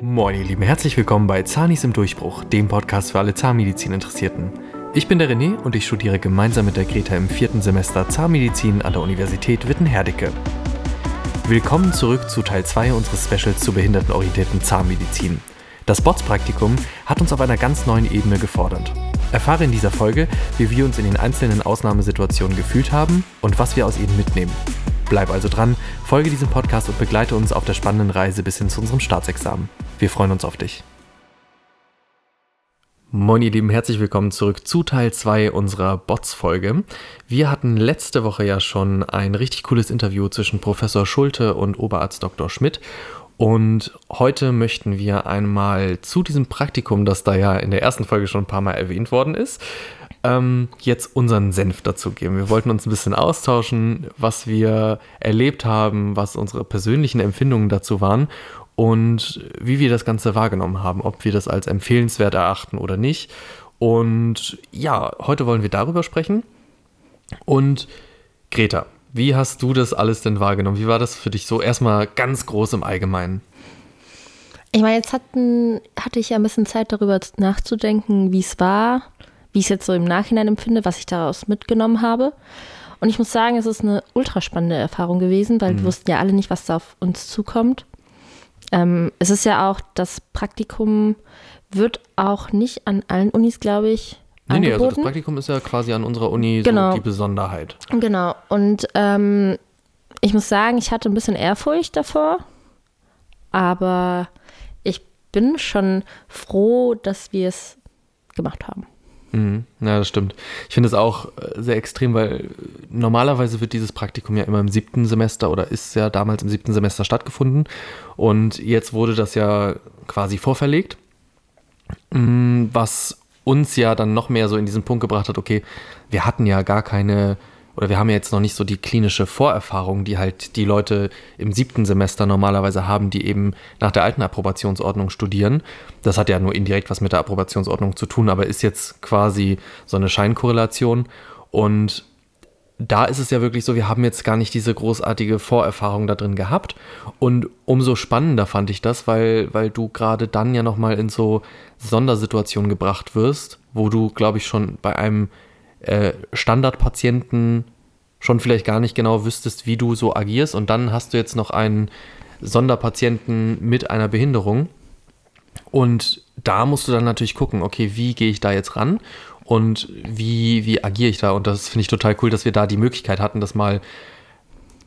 Moin ihr Lieben, herzlich willkommen bei Zahnis im Durchbruch, dem Podcast für alle Zahnmedizin-Interessierten. Ich bin der René und ich studiere gemeinsam mit der Greta im vierten Semester Zahnmedizin an der Universität Witten-Herdecke. Willkommen zurück zu Teil 2 unseres Specials zur behindertenorientierten Zahnmedizin. Das Bots-Praktikum hat uns auf einer ganz neuen Ebene gefordert. Erfahre in dieser Folge, wie wir uns in den einzelnen Ausnahmesituationen gefühlt haben und was wir aus ihnen mitnehmen. Bleib also dran, folge diesem Podcast und begleite uns auf der spannenden Reise bis hin zu unserem Staatsexamen. Wir freuen uns auf dich. Moin ihr Lieben, herzlich willkommen zurück zu Teil 2 unserer Bots-Folge. Wir hatten letzte Woche ja schon ein richtig cooles Interview zwischen Professor Schulte und Oberarzt Dr. Schmidt und heute möchten wir einmal zu diesem Praktikum, das da ja in der ersten Folge schon ein paar Mal erwähnt worden ist, ähm, jetzt unseren Senf dazu geben. Wir wollten uns ein bisschen austauschen, was wir erlebt haben, was unsere persönlichen Empfindungen dazu waren und wie wir das Ganze wahrgenommen haben, ob wir das als empfehlenswert erachten oder nicht. Und ja, heute wollen wir darüber sprechen. Und Greta, wie hast du das alles denn wahrgenommen? Wie war das für dich so erstmal ganz groß im Allgemeinen? Ich meine, jetzt hatten, hatte ich ja ein bisschen Zeit darüber nachzudenken, wie es war, wie ich es jetzt so im Nachhinein empfinde, was ich daraus mitgenommen habe. Und ich muss sagen, es ist eine ultra spannende Erfahrung gewesen, weil mhm. wir wussten ja alle nicht, was da auf uns zukommt. Ähm, es ist ja auch, das Praktikum wird auch nicht an allen Unis, glaube ich, Nee, nee, also das Praktikum ist ja quasi an unserer Uni genau. so die Besonderheit. Genau. Und ähm, ich muss sagen, ich hatte ein bisschen Ehrfurcht davor, aber ich bin schon froh, dass wir es gemacht haben. Mhm. Ja, das stimmt. Ich finde es auch äh, sehr extrem, weil normalerweise wird dieses Praktikum ja immer im siebten Semester oder ist ja damals im siebten Semester stattgefunden. Und jetzt wurde das ja quasi vorverlegt, mm, was uns ja dann noch mehr so in diesen Punkt gebracht hat, okay, wir hatten ja gar keine oder wir haben ja jetzt noch nicht so die klinische Vorerfahrung, die halt die Leute im siebten Semester normalerweise haben, die eben nach der alten Approbationsordnung studieren. Das hat ja nur indirekt was mit der Approbationsordnung zu tun, aber ist jetzt quasi so eine Scheinkorrelation. Und da ist es ja wirklich so, wir haben jetzt gar nicht diese großartige Vorerfahrung da drin gehabt. Und umso spannender fand ich das, weil, weil du gerade dann ja nochmal in so Sondersituationen gebracht wirst, wo du, glaube ich, schon bei einem äh, Standardpatienten schon vielleicht gar nicht genau wüsstest, wie du so agierst. Und dann hast du jetzt noch einen Sonderpatienten mit einer Behinderung. Und da musst du dann natürlich gucken, okay, wie gehe ich da jetzt ran und wie, wie agiere ich da? Und das finde ich total cool, dass wir da die Möglichkeit hatten, das mal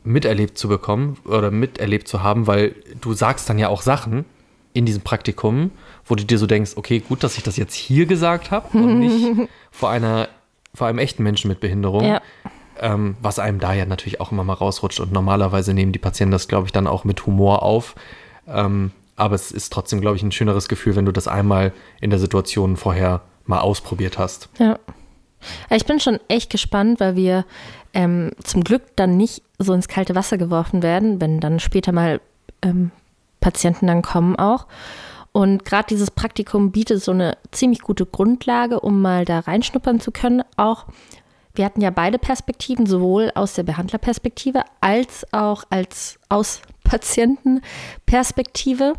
miterlebt zu bekommen oder miterlebt zu haben, weil du sagst dann ja auch Sachen in diesem Praktikum, wo du dir so denkst, okay, gut, dass ich das jetzt hier gesagt habe und nicht vor einer vor allem echten Menschen mit Behinderung. Ja. Ähm, was einem da ja natürlich auch immer mal rausrutscht. Und normalerweise nehmen die Patienten das, glaube ich, dann auch mit Humor auf. Ähm, aber es ist trotzdem, glaube ich, ein schöneres Gefühl, wenn du das einmal in der Situation vorher mal ausprobiert hast. Ja. Ich bin schon echt gespannt, weil wir ähm, zum Glück dann nicht so ins kalte Wasser geworfen werden, wenn dann später mal ähm, Patienten dann kommen auch. Und gerade dieses Praktikum bietet so eine ziemlich gute Grundlage, um mal da reinschnuppern zu können. Auch wir hatten ja beide Perspektiven, sowohl aus der Behandlerperspektive als auch als aus Patientenperspektive.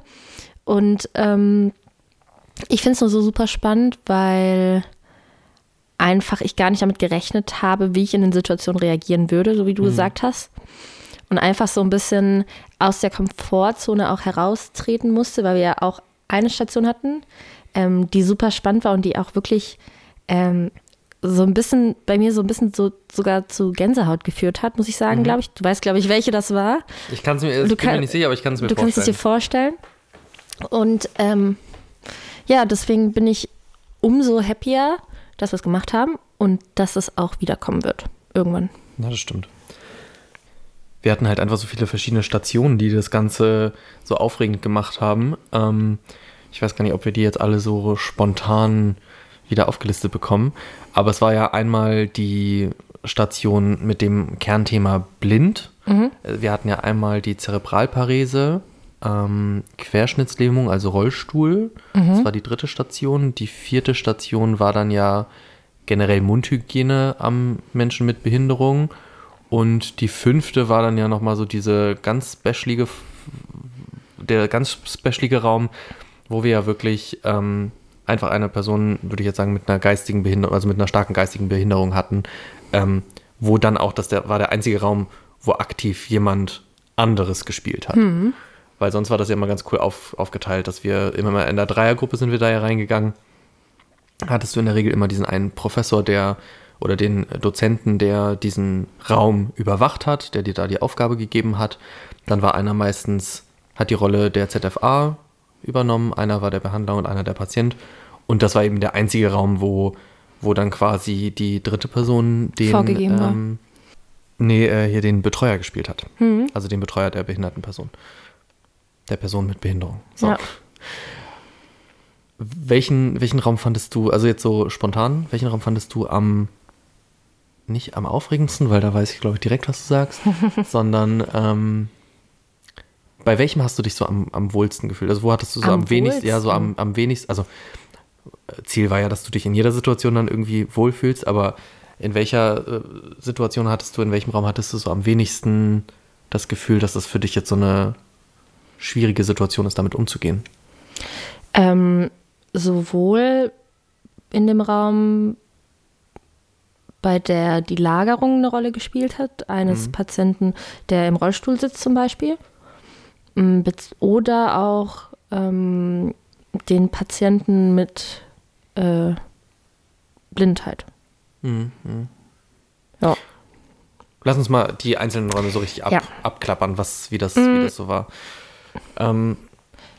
Und ähm, ich finde es nur so super spannend, weil einfach ich gar nicht damit gerechnet habe, wie ich in den Situationen reagieren würde, so wie du mhm. gesagt hast. Und einfach so ein bisschen aus der Komfortzone auch heraustreten musste, weil wir ja auch eine Station hatten, ähm, die super spannend war und die auch wirklich ähm, so ein bisschen, bei mir so ein bisschen so sogar zu Gänsehaut geführt hat, muss ich sagen, mhm. glaube ich. Du weißt, glaube ich, welche das war. Ich kann es mir, du kann, mir nicht sicher, aber ich kann es mir du vorstellen. Du kannst es dir vorstellen. Und ähm, ja, deswegen bin ich umso happier, dass wir es gemacht haben und dass es auch wiederkommen wird. Irgendwann. Na, das stimmt wir hatten halt einfach so viele verschiedene Stationen, die das Ganze so aufregend gemacht haben. Ähm, ich weiß gar nicht, ob wir die jetzt alle so spontan wieder aufgelistet bekommen. Aber es war ja einmal die Station mit dem Kernthema blind. Mhm. Wir hatten ja einmal die Zerebralparese, ähm, Querschnittslähmung, also Rollstuhl. Mhm. Das war die dritte Station. Die vierte Station war dann ja generell Mundhygiene am Menschen mit Und die fünfte war dann ja nochmal so diese ganz specialige, der ganz specialige Raum, wo wir ja wirklich ähm, einfach eine Person, würde ich jetzt sagen, mit einer geistigen Behinderung, also mit einer starken geistigen Behinderung hatten, ähm, wo dann auch, das der, war der einzige Raum, wo aktiv jemand anderes gespielt hat. Mhm. Weil sonst war das ja immer ganz cool auf, aufgeteilt, dass wir immer mal in der Dreiergruppe sind wir da ja reingegangen. Hattest du in der Regel immer diesen einen Professor, der oder den Dozenten, der diesen Raum überwacht hat, der dir da die Aufgabe gegeben hat. Dann war einer meistens, hat die Rolle der ZFA übernommen, einer war der Behandler und einer der Patient. Und das war eben der einzige Raum, wo, wo dann quasi die dritte Person den Vorgegeben war. ähm, nee, äh, hier den Betreuer gespielt hat. Mhm. Also den Betreuer der behinderten Person. Der Person mit Behinderung. So. Ja. Welchen, welchen Raum fandest du, also jetzt so spontan, welchen Raum fandest du am, nicht am aufregendsten, weil da weiß ich, glaube ich, direkt, was du sagst, sondern ähm, bei welchem hast du dich so am, am wohlsten gefühlt? Also wo hattest du so am, Am wenigsten, ja, so am, am wenigsten, also äh, Ziel war ja, dass du dich in jeder Situation dann irgendwie wohlfühlst, aber in welcher äh, Situation hattest du, in welchem Raum hattest du so am wenigsten das Gefühl, dass das für dich jetzt so eine schwierige Situation ist, damit umzugehen? Ähm, sowohl in dem Raum, bei der die Lagerung eine Rolle gespielt hat, eines Mhm. Patienten, der im Rollstuhl sitzt zum Beispiel, m, bez- oder auch ähm, den Patienten mit äh, Blindheit. Mhm. mhm. Ja. Lass uns mal die einzelnen Räume so richtig ab, Ja. abklappern, was, wie, das, Mm. wie das so war. Ähm,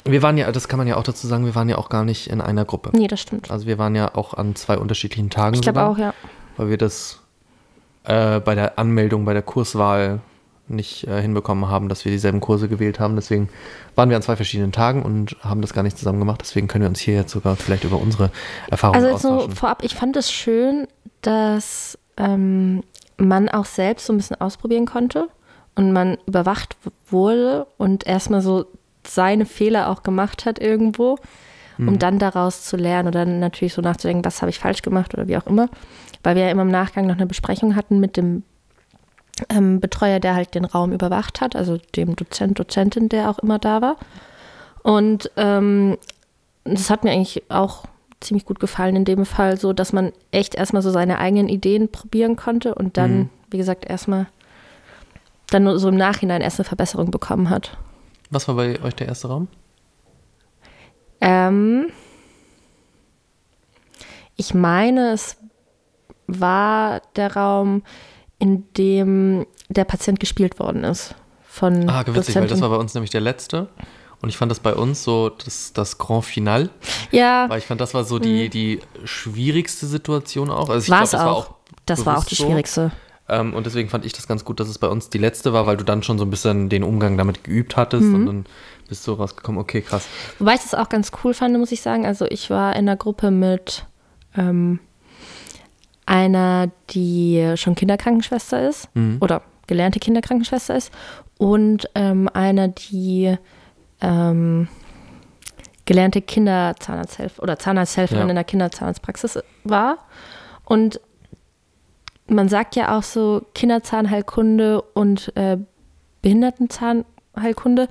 wir waren ja, das kann man ja auch dazu sagen, wir waren ja auch gar nicht in einer Gruppe. Nee, das stimmt. Also wir waren ja auch an zwei unterschiedlichen Tagen. Ich glaube auch, ja. Weil wir das äh, bei der Anmeldung, bei der Kurswahl nicht äh, hinbekommen haben, dass wir dieselben Kurse gewählt haben. Deswegen waren wir an zwei verschiedenen Tagen und haben das gar nicht zusammen gemacht. Deswegen können wir uns hier jetzt sogar vielleicht über unsere Erfahrungen Also jetzt so austauschen. vorab, ich fand es schön, dass ähm, man auch selbst so ein bisschen ausprobieren konnte und man überwacht wurde und erstmal so seine Fehler auch gemacht hat irgendwo, um dann daraus zu lernen dann natürlich so nachzudenken, was habe ich falsch gemacht oder wie auch immer. Weil wir ja immer im Nachgang noch eine Besprechung hatten mit dem ähm, Betreuer, der halt den Raum überwacht hat, also dem Dozent, Dozentin, der auch immer da war. Und ähm, das hat mir eigentlich auch ziemlich gut gefallen in dem Fall, so dass man echt erstmal so seine eigenen Ideen probieren konnte und dann, Mhm. wie gesagt, erstmal dann nur so im Nachhinein erst eine Verbesserung bekommen hat. Was war bei euch der erste Raum? Ähm, ich meine, es war der Raum, in dem der Patient gespielt worden ist. Von Ah, witzig, weil das war bei uns nämlich der letzte. Und ich fand das bei uns so das, das Grand Final, ja, weil ich fand, das war so die, die schwierigste Situation auch. Also ich war glaub, es das auch. war auch das war auch die so. schwierigste. Ähm, und deswegen fand ich das ganz gut, dass es bei uns die letzte war, weil du dann schon so ein bisschen den Umgang damit geübt hattest Mhm. und dann bist du rausgekommen, okay, krass. Wobei ich das auch ganz cool fand, muss ich sagen. Also ich war in einer Gruppe mit ähm, einer, die schon Kinderkrankenschwester ist Mhm. oder gelernte Kinderkrankenschwester ist und ähm, einer, die ähm, gelernte Kinderzahnarzthelferin oder Zahnarzthelferin Ja. in der Kinderzahnarztpraxis war. Und man sagt ja auch so, Kinderzahnheilkunde und äh, Behindertenzahnheilkunde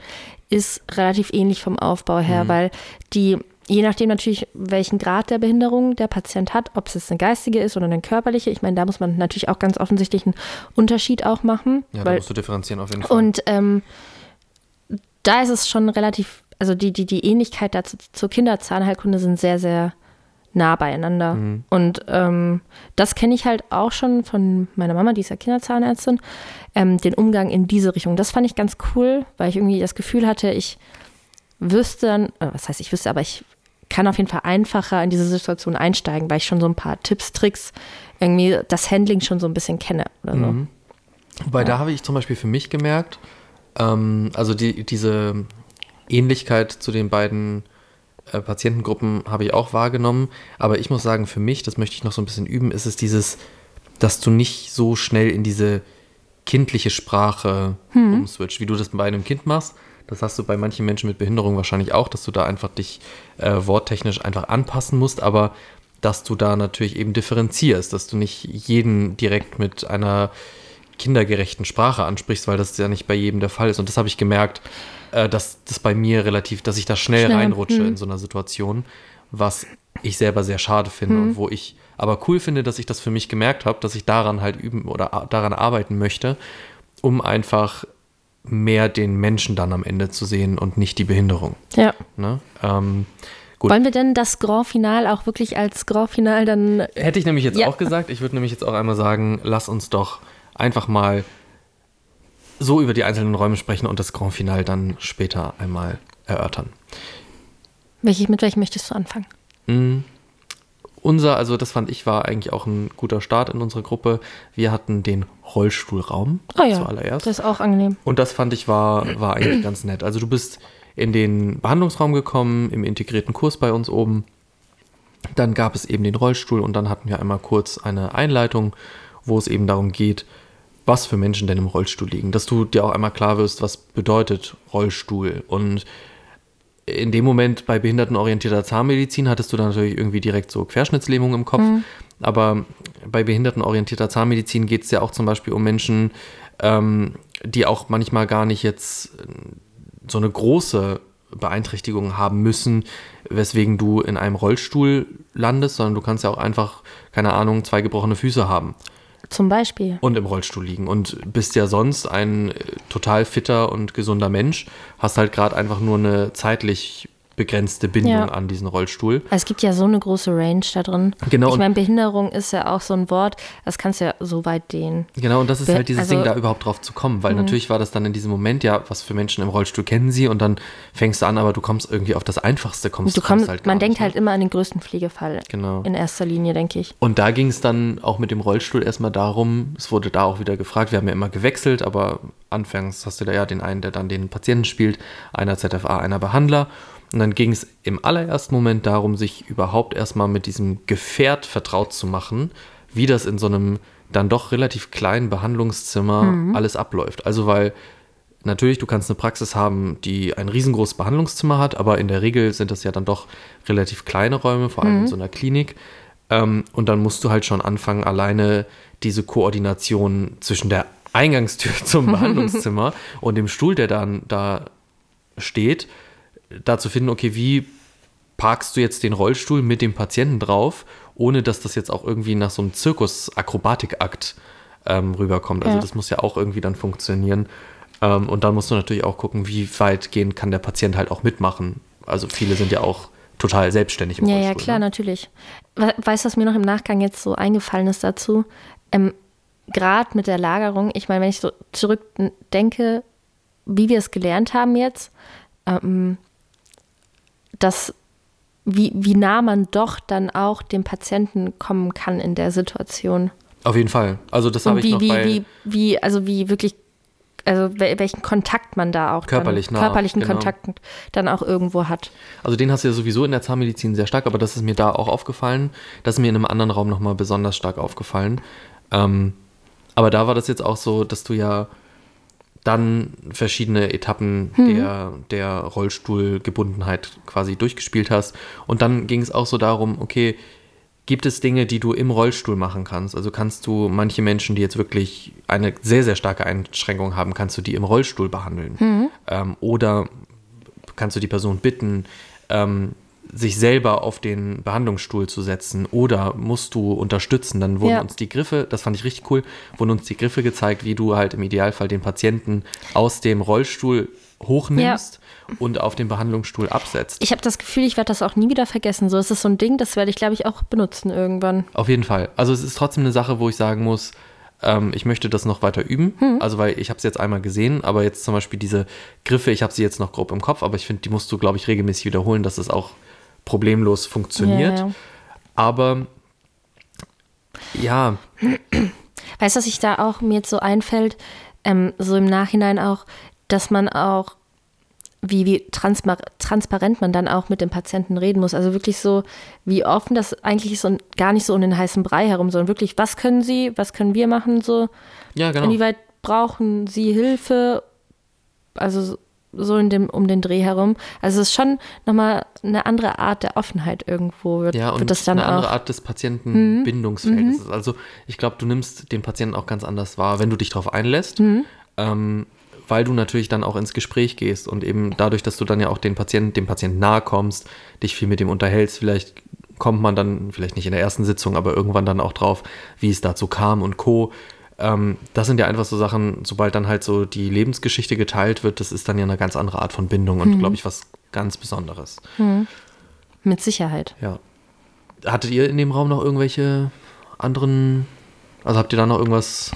ist relativ ähnlich vom Aufbau her, weil die, je nachdem natürlich, welchen Grad der Behinderung der Patient hat, ob es jetzt eine geistige ist oder eine körperliche, ich meine, da muss man natürlich auch ganz offensichtlich einen Unterschied auch machen. Ja, da weil, musst du differenzieren auf jeden Fall. und ähm, da ist es schon relativ, also die, die, die Ähnlichkeit dazu zur Kinderzahnheilkunde sind sehr, sehr nah beieinander. Mhm. Und ähm, das kenne ich halt auch schon von meiner Mama, die ist ja Kinderzahnärztin, ähm, den Umgang in diese Richtung. Das fand ich ganz cool, weil ich irgendwie das Gefühl hatte, ich wüsste dann, äh, was heißt ich wüsste, aber ich kann auf jeden Fall einfacher in diese Situation einsteigen, weil ich schon so ein paar Tipps, Tricks, irgendwie das Handling schon so ein bisschen kenne oder so. Mhm. Wobei da habe ich zum Beispiel für mich gemerkt, ähm, also die, diese Ähnlichkeit zu den beiden äh, Patientengruppen habe ich auch wahrgenommen. Aber ich muss sagen, für mich, das möchte ich noch so ein bisschen üben, ist es dieses, dass du nicht so schnell in diese kindliche Sprache umswitcht, wie du das bei einem Kind machst. Das hast du bei manchen Menschen mit Behinderung wahrscheinlich auch, dass du da einfach dich äh, worttechnisch einfach anpassen musst, aber dass du da natürlich eben differenzierst, dass du nicht jeden direkt mit einer kindergerechten Sprache ansprichst, weil das ja nicht bei jedem der Fall ist. Und das habe ich gemerkt, äh, dass das bei mir relativ, dass ich da schnell, Schnell, reinrutsche hm. in so einer Situation, was ich selber sehr schade finde Hm. und wo ich aber cool finde, dass ich das für mich gemerkt habe, dass ich daran halt üben oder daran arbeiten möchte, um einfach mehr den Menschen dann am Ende zu sehen und nicht die Behinderung. Ja. Ne? Ähm, gut. Wollen wir denn das Grand Final auch wirklich als Grand Final dann. Hätte ich nämlich jetzt Ja. auch gesagt. Ich würde nämlich jetzt auch einmal sagen, lass uns doch einfach mal so über die einzelnen Räume sprechen und das Grand Final dann später einmal erörtern. Welche, mit welchem möchtest du anfangen? Mm. Unser, also das fand ich, war eigentlich auch ein guter Start in unserer Gruppe. Wir hatten den Rollstuhlraum Oh ja. zuallererst. Das ist auch angenehm. Und das fand ich war, war eigentlich ganz nett. Also du bist in den Behandlungsraum gekommen, im integrierten Kurs bei uns oben. Dann gab es eben den Rollstuhl und dann hatten wir einmal kurz eine Einleitung, wo es eben darum geht, was für Menschen denn im Rollstuhl liegen. Dass du dir auch einmal klar wirst, was bedeutet Rollstuhl. Und in dem Moment bei behindertenorientierter Zahnmedizin hattest du dann natürlich irgendwie direkt so Querschnittslähmung im Kopf. Aber bei behindertenorientierter Zahnmedizin geht es ja auch zum Beispiel um Menschen, ähm, die auch manchmal gar nicht jetzt so eine große Beeinträchtigung haben müssen, weswegen du in einem Rollstuhl landest, sondern du kannst ja auch einfach, keine Ahnung, zwei gebrochene Füße haben Zum Beispiel. und im Rollstuhl liegen und bist ja sonst ein äh, total fitter und gesunder Mensch, hast halt gerade einfach nur eine zeitlich begrenzte Bindung Ja. an diesen Rollstuhl. Also es gibt ja so eine große Range da drin. Genau, Ich meine, Behinderung ist ja auch so ein Wort, das kannst du ja so weit dehnen. Genau, und das ist Be- halt dieses also- Mhm. Ding, da überhaupt drauf zu kommen, weil natürlich war das dann in diesem Moment, ja, was für Menschen im Rollstuhl kennen sie und dann fängst du an, aber du kommst irgendwie auf das Einfachste, kommst Du kommst kommst, halt man denkt nicht, halt ne? immer an den größten Pflegefall. Genau. In erster Linie, denke ich. Und da ging es dann auch mit dem Rollstuhl erstmal darum, es wurde da auch wieder gefragt, wir haben ja immer gewechselt, aber anfangs hast du da ja den einen, der dann den Patienten spielt, einer ZFA, einer Behandler. Und dann ging es im allerersten Moment darum, sich überhaupt erstmal mit diesem Gefährt vertraut zu machen, wie das in so einem dann doch relativ kleinen Behandlungszimmer alles abläuft. Also weil Natürlich, du kannst eine Praxis haben, die ein riesengroßes Behandlungszimmer hat, aber in der Regel sind das ja dann doch relativ kleine Räume, vor allem in so einer Klinik. Ähm, und dann musst du halt schon anfangen, alleine diese Koordination zwischen der Eingangstür zum Behandlungszimmer und dem Stuhl, der dann da steht, da zu finden, okay, wie parkst du jetzt den Rollstuhl mit dem Patienten drauf, ohne dass das jetzt auch irgendwie nach so einem Zirkus-Akrobatikakt ähm, rüberkommt. Also Ja. das muss ja auch irgendwie dann funktionieren. Ähm, und dann musst du natürlich auch gucken, wie weitgehend kann der Patient halt auch mitmachen. Also viele sind ja auch total selbstständig im Ja, Rollstuhl. ja, klar, ne? natürlich. We- Weißt du, was mir noch im Nachgang jetzt so eingefallen ist dazu? Ähm, Gerade mit der Lagerung, ich meine, wenn ich so zurückdenke, wie wir es gelernt haben jetzt, ähm, dass wie, wie nah man doch dann auch dem Patienten kommen kann in der Situation. Auf jeden Fall. Also das habe ich noch wie, bei... wie, wie, also wie wirklich, also wel- welchen Kontakt man da auch Körperlich dann, nah, körperlichen genau. Kontakt dann auch irgendwo hat. Also den hast du ja sowieso in der Zahnmedizin sehr stark, aber das ist mir da auch aufgefallen. Das ist mir in einem anderen Raum nochmal besonders stark aufgefallen. Ähm, aber da war das jetzt auch so, dass du ja dann verschiedene Etappen der, der Rollstuhlgebundenheit quasi durchgespielt hast. Und dann ging es auch so darum, okay, gibt es Dinge, die du im Rollstuhl machen kannst? Also kannst du manche Menschen, die jetzt wirklich eine sehr, sehr starke Einschränkung haben, kannst du die im Rollstuhl behandeln? Ähm, oder kannst du die Person bitten, ähm, sich selber auf den Behandlungsstuhl zu setzen oder musst du unterstützen. Dann wurden Ja. uns die Griffe, das fand ich richtig cool, wurden uns die Griffe gezeigt, wie du halt im Idealfall den Patienten aus dem Rollstuhl hochnimmst und auf den Behandlungsstuhl absetzt. Ich habe das Gefühl, ich werde das auch nie wieder vergessen. So ist es so ein Ding, das werde ich, glaube ich, auch benutzen irgendwann. Auf jeden Fall. Also es ist trotzdem eine Sache, wo ich sagen muss, ähm, ich möchte das noch weiter üben. Also weil ich habe es jetzt einmal gesehen, aber jetzt zum Beispiel diese Griffe, ich habe sie jetzt noch grob im Kopf, aber ich finde, die musst du, glaube ich, regelmäßig wiederholen, dass es auch problemlos funktioniert. Ja. Aber ja, Weißt du, was ich da auch mir jetzt so einfällt, ähm, so im Nachhinein auch, dass man auch, wie, wie transpar transparent man dann auch mit dem Patienten reden muss. Also wirklich so, wie offen das eigentlich ist und gar nicht so um den heißen Brei herum, sondern wirklich, was können Sie, was können wir machen, so, ja, genau. inwieweit brauchen Sie Hilfe? Also so in dem, um den Dreh herum. Also es ist schon nochmal eine andere Art der Offenheit irgendwo. Wird, Ja, und wird das dann eine auch. andere Art des Patientenbindungsverhältnisses. Also ich glaube, du nimmst den Patienten auch ganz anders wahr, wenn du dich darauf einlässt, ähm, weil du natürlich dann auch ins Gespräch gehst und eben dadurch, dass du dann ja auch den Patienten, dem Patienten nahe kommst, dich viel mit ihm unterhältst, vielleicht kommt man dann, vielleicht nicht in der ersten Sitzung, aber irgendwann dann auch drauf, wie es dazu kam und Co. Ähm, das sind ja einfach so Sachen, sobald dann halt so die Lebensgeschichte geteilt wird, das ist dann ja eine ganz andere Art von Bindung und, glaube ich, was ganz Besonderes. Mit Sicherheit. Ja. Hattet ihr in dem Raum noch irgendwelche anderen, also habt ihr da noch irgendwas?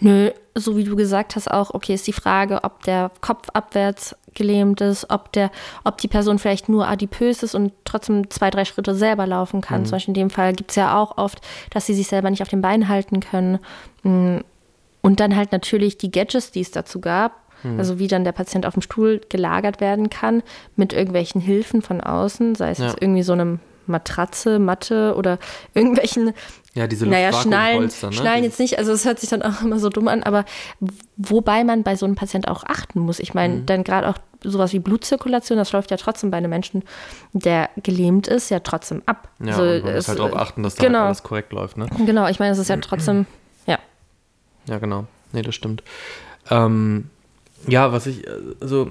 Nö, so wie du gesagt hast auch, okay, ist die Frage, ob der Kopf abwärts gelähmt ist, ob der, ob die Person vielleicht nur adipös ist und trotzdem zwei, drei Schritte selber laufen kann. Zum Beispiel in dem Fall gibt es ja auch oft, dass sie sich selber nicht auf den Beinen halten können. Mm, Und dann halt natürlich die Gadgets, die es dazu gab. Also wie dann der Patient auf dem Stuhl gelagert werden kann mit irgendwelchen Hilfen von außen, sei es Ja. jetzt irgendwie so eine Matratze, Matte oder irgendwelchen Ja, diese naja, Schnallen, Luftvakuumpolster, ne? Schnallen jetzt nicht, also es hört sich dann auch immer so dumm an, aber wobei man bei so einem Patient auch achten muss. Ich Mhm. meine, dann gerade auch sowas wie Blutzirkulation, das läuft ja trotzdem bei einem Menschen, der gelähmt ist, ja trotzdem ab. Ja, Also, und man muss halt darauf achten, dass da genau. halt alles korrekt läuft, ne? Genau, ich meine, es ist ja trotzdem, ja. Ja, genau. Nee, das stimmt. Ähm, ja, was ich, also,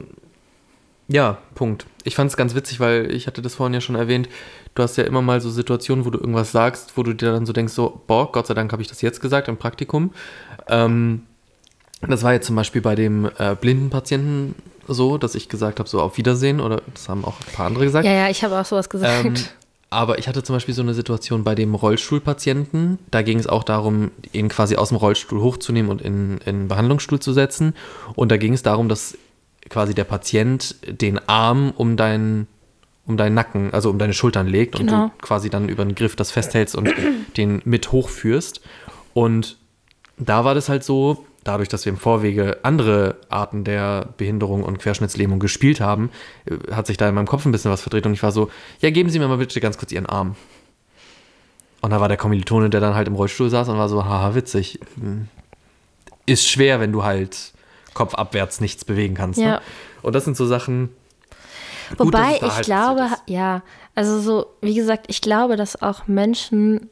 ja, Punkt. Ich fand es ganz witzig, weil ich hatte das vorhin ja schon erwähnt, du hast ja immer mal so Situationen, wo du irgendwas sagst, wo du dir dann so denkst, so, boah, Gott sei Dank habe ich das jetzt gesagt im Praktikum. Ähm, das war jetzt zum Beispiel bei dem äh, blinden Patienten so, dass ich gesagt habe, so auf Wiedersehen oder das haben auch ein paar andere gesagt. Ja, ja, ich habe auch sowas gesagt. Ähm, aber ich hatte zum Beispiel so eine Situation bei dem Rollstuhlpatienten. Da ging es auch darum, ihn quasi aus dem Rollstuhl hochzunehmen und in, in einen Behandlungsstuhl zu setzen. Und da ging es darum, dass quasi der Patient den Arm um deinen um deinen Nacken, also um deine Schultern legt und Genau. du quasi dann über den Griff das festhältst und den mit hochführst. Und da war das halt so, dadurch, dass wir im Vorwege andere Arten der Behinderung und Querschnittslähmung gespielt haben, äh, hat sich da in meinem Kopf ein bisschen was verdreht und ich war so, ja, geben Sie mir mal bitte ganz kurz Ihren Arm. Und da war der Kommilitone, der dann halt im Rollstuhl saß und war so, haha, witzig. Ist schwer, wenn du halt kopfabwärts nichts bewegen kannst. Ja. Ne? Und das sind so Sachen. Gut, Wobei ich halt glaube, ja, also so, wie gesagt, ich glaube, dass auch Menschen,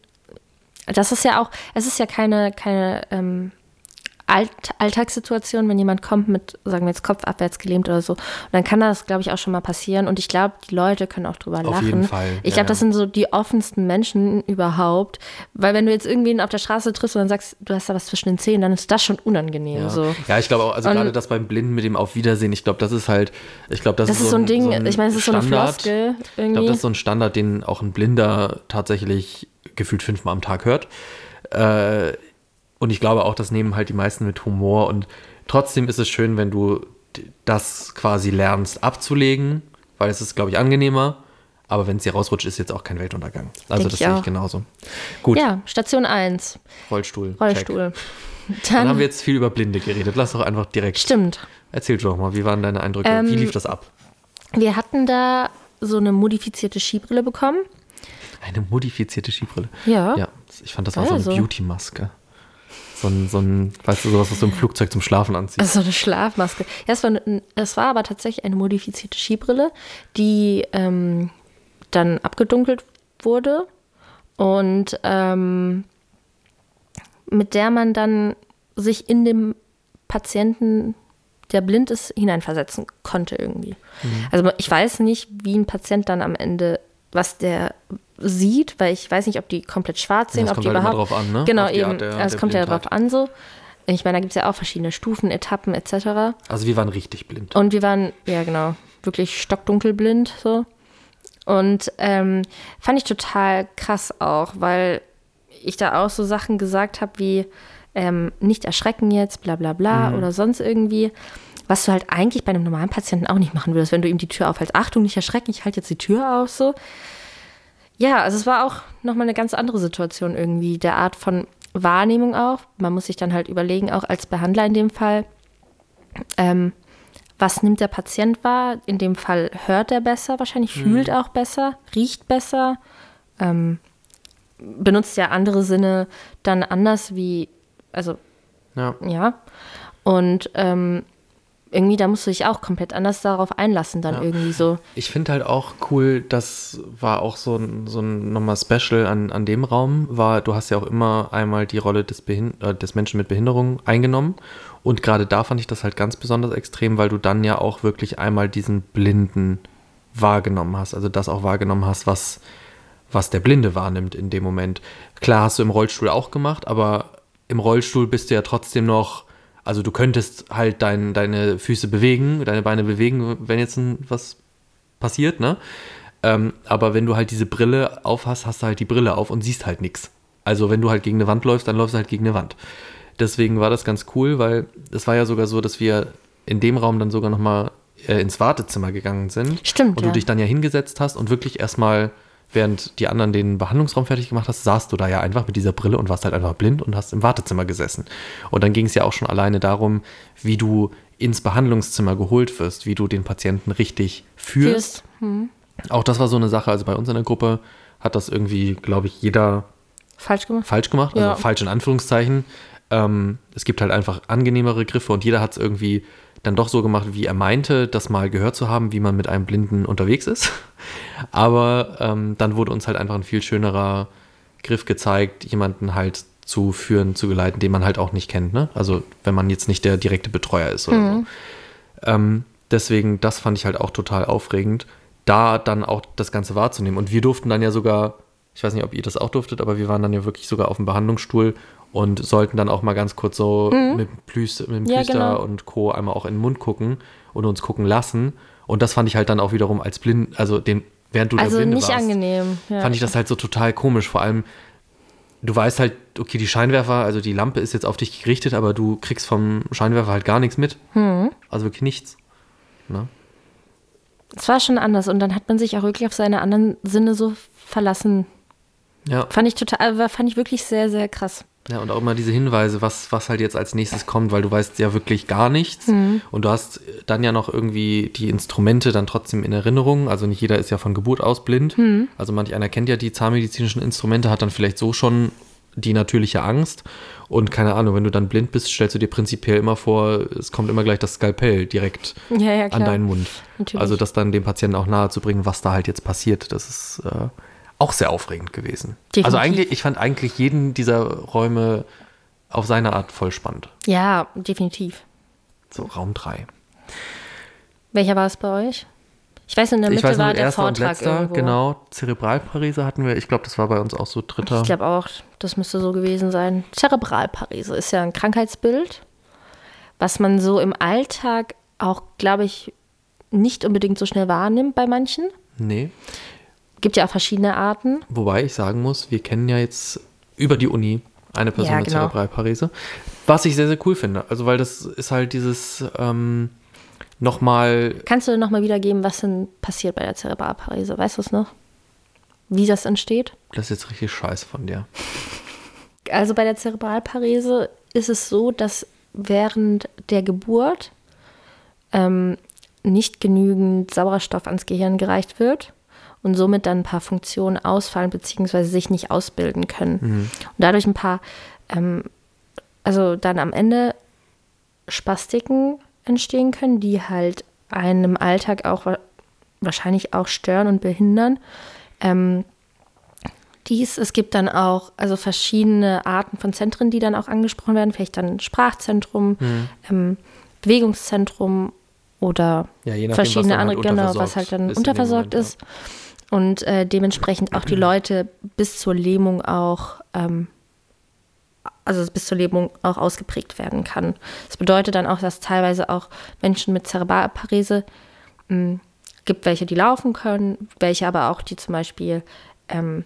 das ist ja auch, es ist ja keine, keine ähm, Alt Alltagssituation, wenn jemand kommt mit, sagen wir jetzt, kopfabwärts gelähmt oder so. Und dann kann das, glaube ich, auch schon mal passieren. Und ich glaube, die Leute können auch drüber Auf lachen. jeden Fall, Ich ja, glaube, das ja. sind so die offensten Menschen überhaupt. Weil wenn du jetzt irgendwen auf der Straße triffst und dann sagst, du hast da was zwischen den Zähnen, dann ist das schon unangenehm. Ja. So. ja, ich glaube auch, also Und- gerade das beim Blinden mit dem Auf Wiedersehen, ich glaube, das ist halt, ich glaube, das, Das ist so ein Ding, ich meine, es ist so eine. Floskel Ich irgendwie. glaube, das ist so ein Standard, den auch ein Blinder tatsächlich gefühlt fünfmal am Tag hört. Äh, und ich glaube auch, das nehmen halt die meisten mit Humor. Und trotzdem ist es schön, wenn du das quasi lernst abzulegen, weil es ist, glaube ich, angenehmer. Aber wenn es dir rausrutscht, ist jetzt auch kein Weltuntergang. Also Denk das sehe ich genauso. Gut, ja, Station 1, Rollstuhl. Rollstuhl. Dann haben wir jetzt viel über Blinde geredet. Lass doch einfach direkt. Stimmt. Erzähl doch mal, wie waren deine Eindrücke? Ähm, wie lief das ab? Wir hatten da so eine modifizierte Skibrille bekommen. Eine modifizierte Skibrille. Ja. Ja, ich fand das war so eine Beauty-Maske. So ein, so ein, weißt du, sowas, was du im Flugzeug zum Schlafen anziehst. Also eine Schlafmaske. Ja, es war, es war aber tatsächlich eine modifizierte Skibrille, die ähm, dann abgedunkelt wurde und ähm, mit der man dann sich in dem Patienten, der blind ist, hineinversetzen konnte irgendwie. Also ich weiß nicht, wie ein Patient dann am Ende, was der sieht, weil ich weiß nicht, ob die komplett schwarz das ob kommt die halt überhaupt. drauf an, ne? Genau, eben. Also es kommt ja drauf an so. Ich meine, da gibt es ja auch verschiedene Stufen, Etappen etc. Also wir waren richtig blind. Und wir waren, ja genau, wirklich stockdunkelblind so. Und ähm, fand ich total krass auch, weil ich da auch so Sachen gesagt habe wie ähm, nicht erschrecken jetzt, bla bla bla Mhm. oder sonst irgendwie. Was du halt eigentlich bei einem normalen Patienten auch nicht machen würdest, wenn du ihm die Tür aufhältst. Achtung, nicht erschrecken, ich halte jetzt die Tür auf so. Ja, also es war auch nochmal eine ganz andere Situation irgendwie, der Art von Wahrnehmung auch. Man muss sich dann halt überlegen, auch als Behandler in dem Fall, ähm, was nimmt der Patient wahr? In dem Fall hört er besser, wahrscheinlich fühlt auch besser, riecht besser, ähm, benutzt ja andere Sinne dann anders wie, also Ja. ja. Und ähm, irgendwie, da musst du dich auch komplett anders darauf einlassen, dann Ja. irgendwie so. Ich finde halt auch cool, das war auch so ein, so ein nochmal Special an, an dem Raum, war, du hast ja auch immer einmal die Rolle des, Behin äh, des Menschen mit Behinderung eingenommen. Und gerade da fand ich das halt ganz besonders extrem, weil du dann ja auch wirklich einmal diesen Blinden wahrgenommen hast. Also das auch wahrgenommen hast, was, was der Blinde wahrnimmt in dem Moment. Klar hast du im Rollstuhl auch gemacht, aber im Rollstuhl bist du ja trotzdem noch, also du könntest halt dein, deine Füße bewegen, deine Beine bewegen, wenn jetzt was passiert, ne? Ähm, aber wenn du halt diese Brille auf hast, hast du halt die Brille auf und siehst halt nichts. Also wenn du halt gegen eine Wand läufst, dann läufst du halt gegen eine Wand. Deswegen war das ganz cool, weil es war ja sogar so, dass wir in dem Raum dann sogar nochmal äh, ins Wartezimmer gegangen sind. Stimmt, Und ja. du dich dann ja hingesetzt hast und wirklich erstmal, während die anderen den Behandlungsraum fertig gemacht hast, saßt du da ja einfach mit dieser Brille und warst halt einfach blind und hast im Wartezimmer gesessen. Und dann ging es ja auch schon alleine darum, wie du ins Behandlungszimmer geholt wirst, wie du den Patienten richtig führst. Hm, Auch das war so eine Sache, also bei uns in der Gruppe hat das irgendwie, glaube ich, jeder falsch gemacht. falsch gemacht, also Ja. falsch in Anführungszeichen. Ähm, es gibt halt einfach angenehmere Griffe und jeder hat es irgendwie dann doch so gemacht, wie er meinte, das mal gehört zu haben, wie man mit einem Blinden unterwegs ist. Aber ähm, dann wurde uns halt einfach ein viel schönerer Griff gezeigt, jemanden halt zu führen, zu geleiten, den man halt auch nicht kennt. Ne? Also wenn man jetzt nicht der direkte Betreuer ist oder so. Ähm, deswegen, das fand ich halt auch total aufregend, da dann auch das Ganze wahrzunehmen. Und wir durften dann ja sogar, ich weiß nicht, ob ihr das auch durftet, aber wir waren dann ja wirklich sogar auf dem Behandlungsstuhl und sollten dann auch mal ganz kurz so mit dem Plüs, mit dem Mhm. Ja, Plüster genau. und Co. einmal auch in den Mund gucken und uns gucken lassen. Und das fand ich halt dann auch wiederum als blind, also den, während du Also der Blinde nicht warst, angenehm. Ja. fand ich das halt so total komisch. Vor allem, du weißt halt, okay, die Scheinwerfer, also die Lampe ist jetzt auf dich gerichtet, aber du kriegst vom Scheinwerfer halt gar nichts mit. Hm. Also wirklich nichts. Ne? Es war schon anders und dann hat man sich auch wirklich auf seine anderen Sinne so verlassen. Ja. Fand ich total, war- fand ich wirklich sehr, sehr krass. ja, und auch immer diese Hinweise, was, was halt jetzt als nächstes kommt, weil du weißt ja wirklich gar nichts. Und du hast dann ja noch irgendwie die Instrumente dann trotzdem in Erinnerung. Also nicht jeder ist ja von Geburt aus blind. Also manch einer kennt ja die zahnmedizinischen Instrumente, hat dann vielleicht so schon die natürliche Angst. Und keine Ahnung, wenn du dann blind bist, stellst du dir prinzipiell immer vor, es kommt immer gleich das Skalpell direkt Ja, ja, an deinen Mund. Natürlich. Also das dann dem Patienten auch nahe zu bringen, was da halt jetzt passiert, das ist äh, auch sehr aufregend gewesen. Definitiv. Also eigentlich, ich fand eigentlich jeden dieser Räume auf seine Art voll spannend. Ja, definitiv. So Raum 3. Welcher war es bei euch? Ich weiß, in der Mitte weiß war der erster und Vortrag letzter, irgendwo. genau. Zerebralparese hatten wir, ich glaube, das war bei uns auch so dritter. Ich glaube auch, das müsste so gewesen sein. Zerebralparese ist ja ein Krankheitsbild, was man so im Alltag auch, glaube ich, nicht unbedingt so schnell wahrnimmt bei manchen. Nee, Gibt ja auch verschiedene Arten. wobei ich sagen muss, wir kennen ja jetzt über die Uni eine Person Ja, mit genau. Zerebralparese, was ich sehr, sehr cool finde. Also weil das ist halt dieses ähm, nochmal Kannst du noch mal wiedergeben, was denn passiert bei der Zerebralparese? Weißt du es noch? Wie das entsteht? Das ist jetzt richtig scheiße von dir. Also bei der Zerebralparese ist es so, dass während der Geburt ähm, nicht genügend Sauerstoff ans Gehirn gereicht wird und somit dann ein paar Funktionen ausfallen bzw. sich nicht ausbilden können. Und dadurch ein paar, ähm, also dann am Ende Spastiken entstehen können, die halt einen im Alltag auch wa- wahrscheinlich auch stören und behindern. Ähm, dies, es gibt dann auch also verschiedene Arten von Zentren, die dann auch angesprochen werden. Vielleicht dann Sprachzentrum, ähm, Bewegungszentrum oder Ja, nachdem, verschiedene halt andere, genau, unterversorgt was halt dann ist unterversorgt Moment, ist. Und äh, dementsprechend auch die Leute bis zur Lähmung auch, ähm, also bis zur Lähmung auch ausgeprägt werden kann. Das bedeutet dann auch, dass teilweise auch Menschen mit Zerebralparese mh, gibt welche, die laufen können, welche aber auch, die zum Beispiel ähm,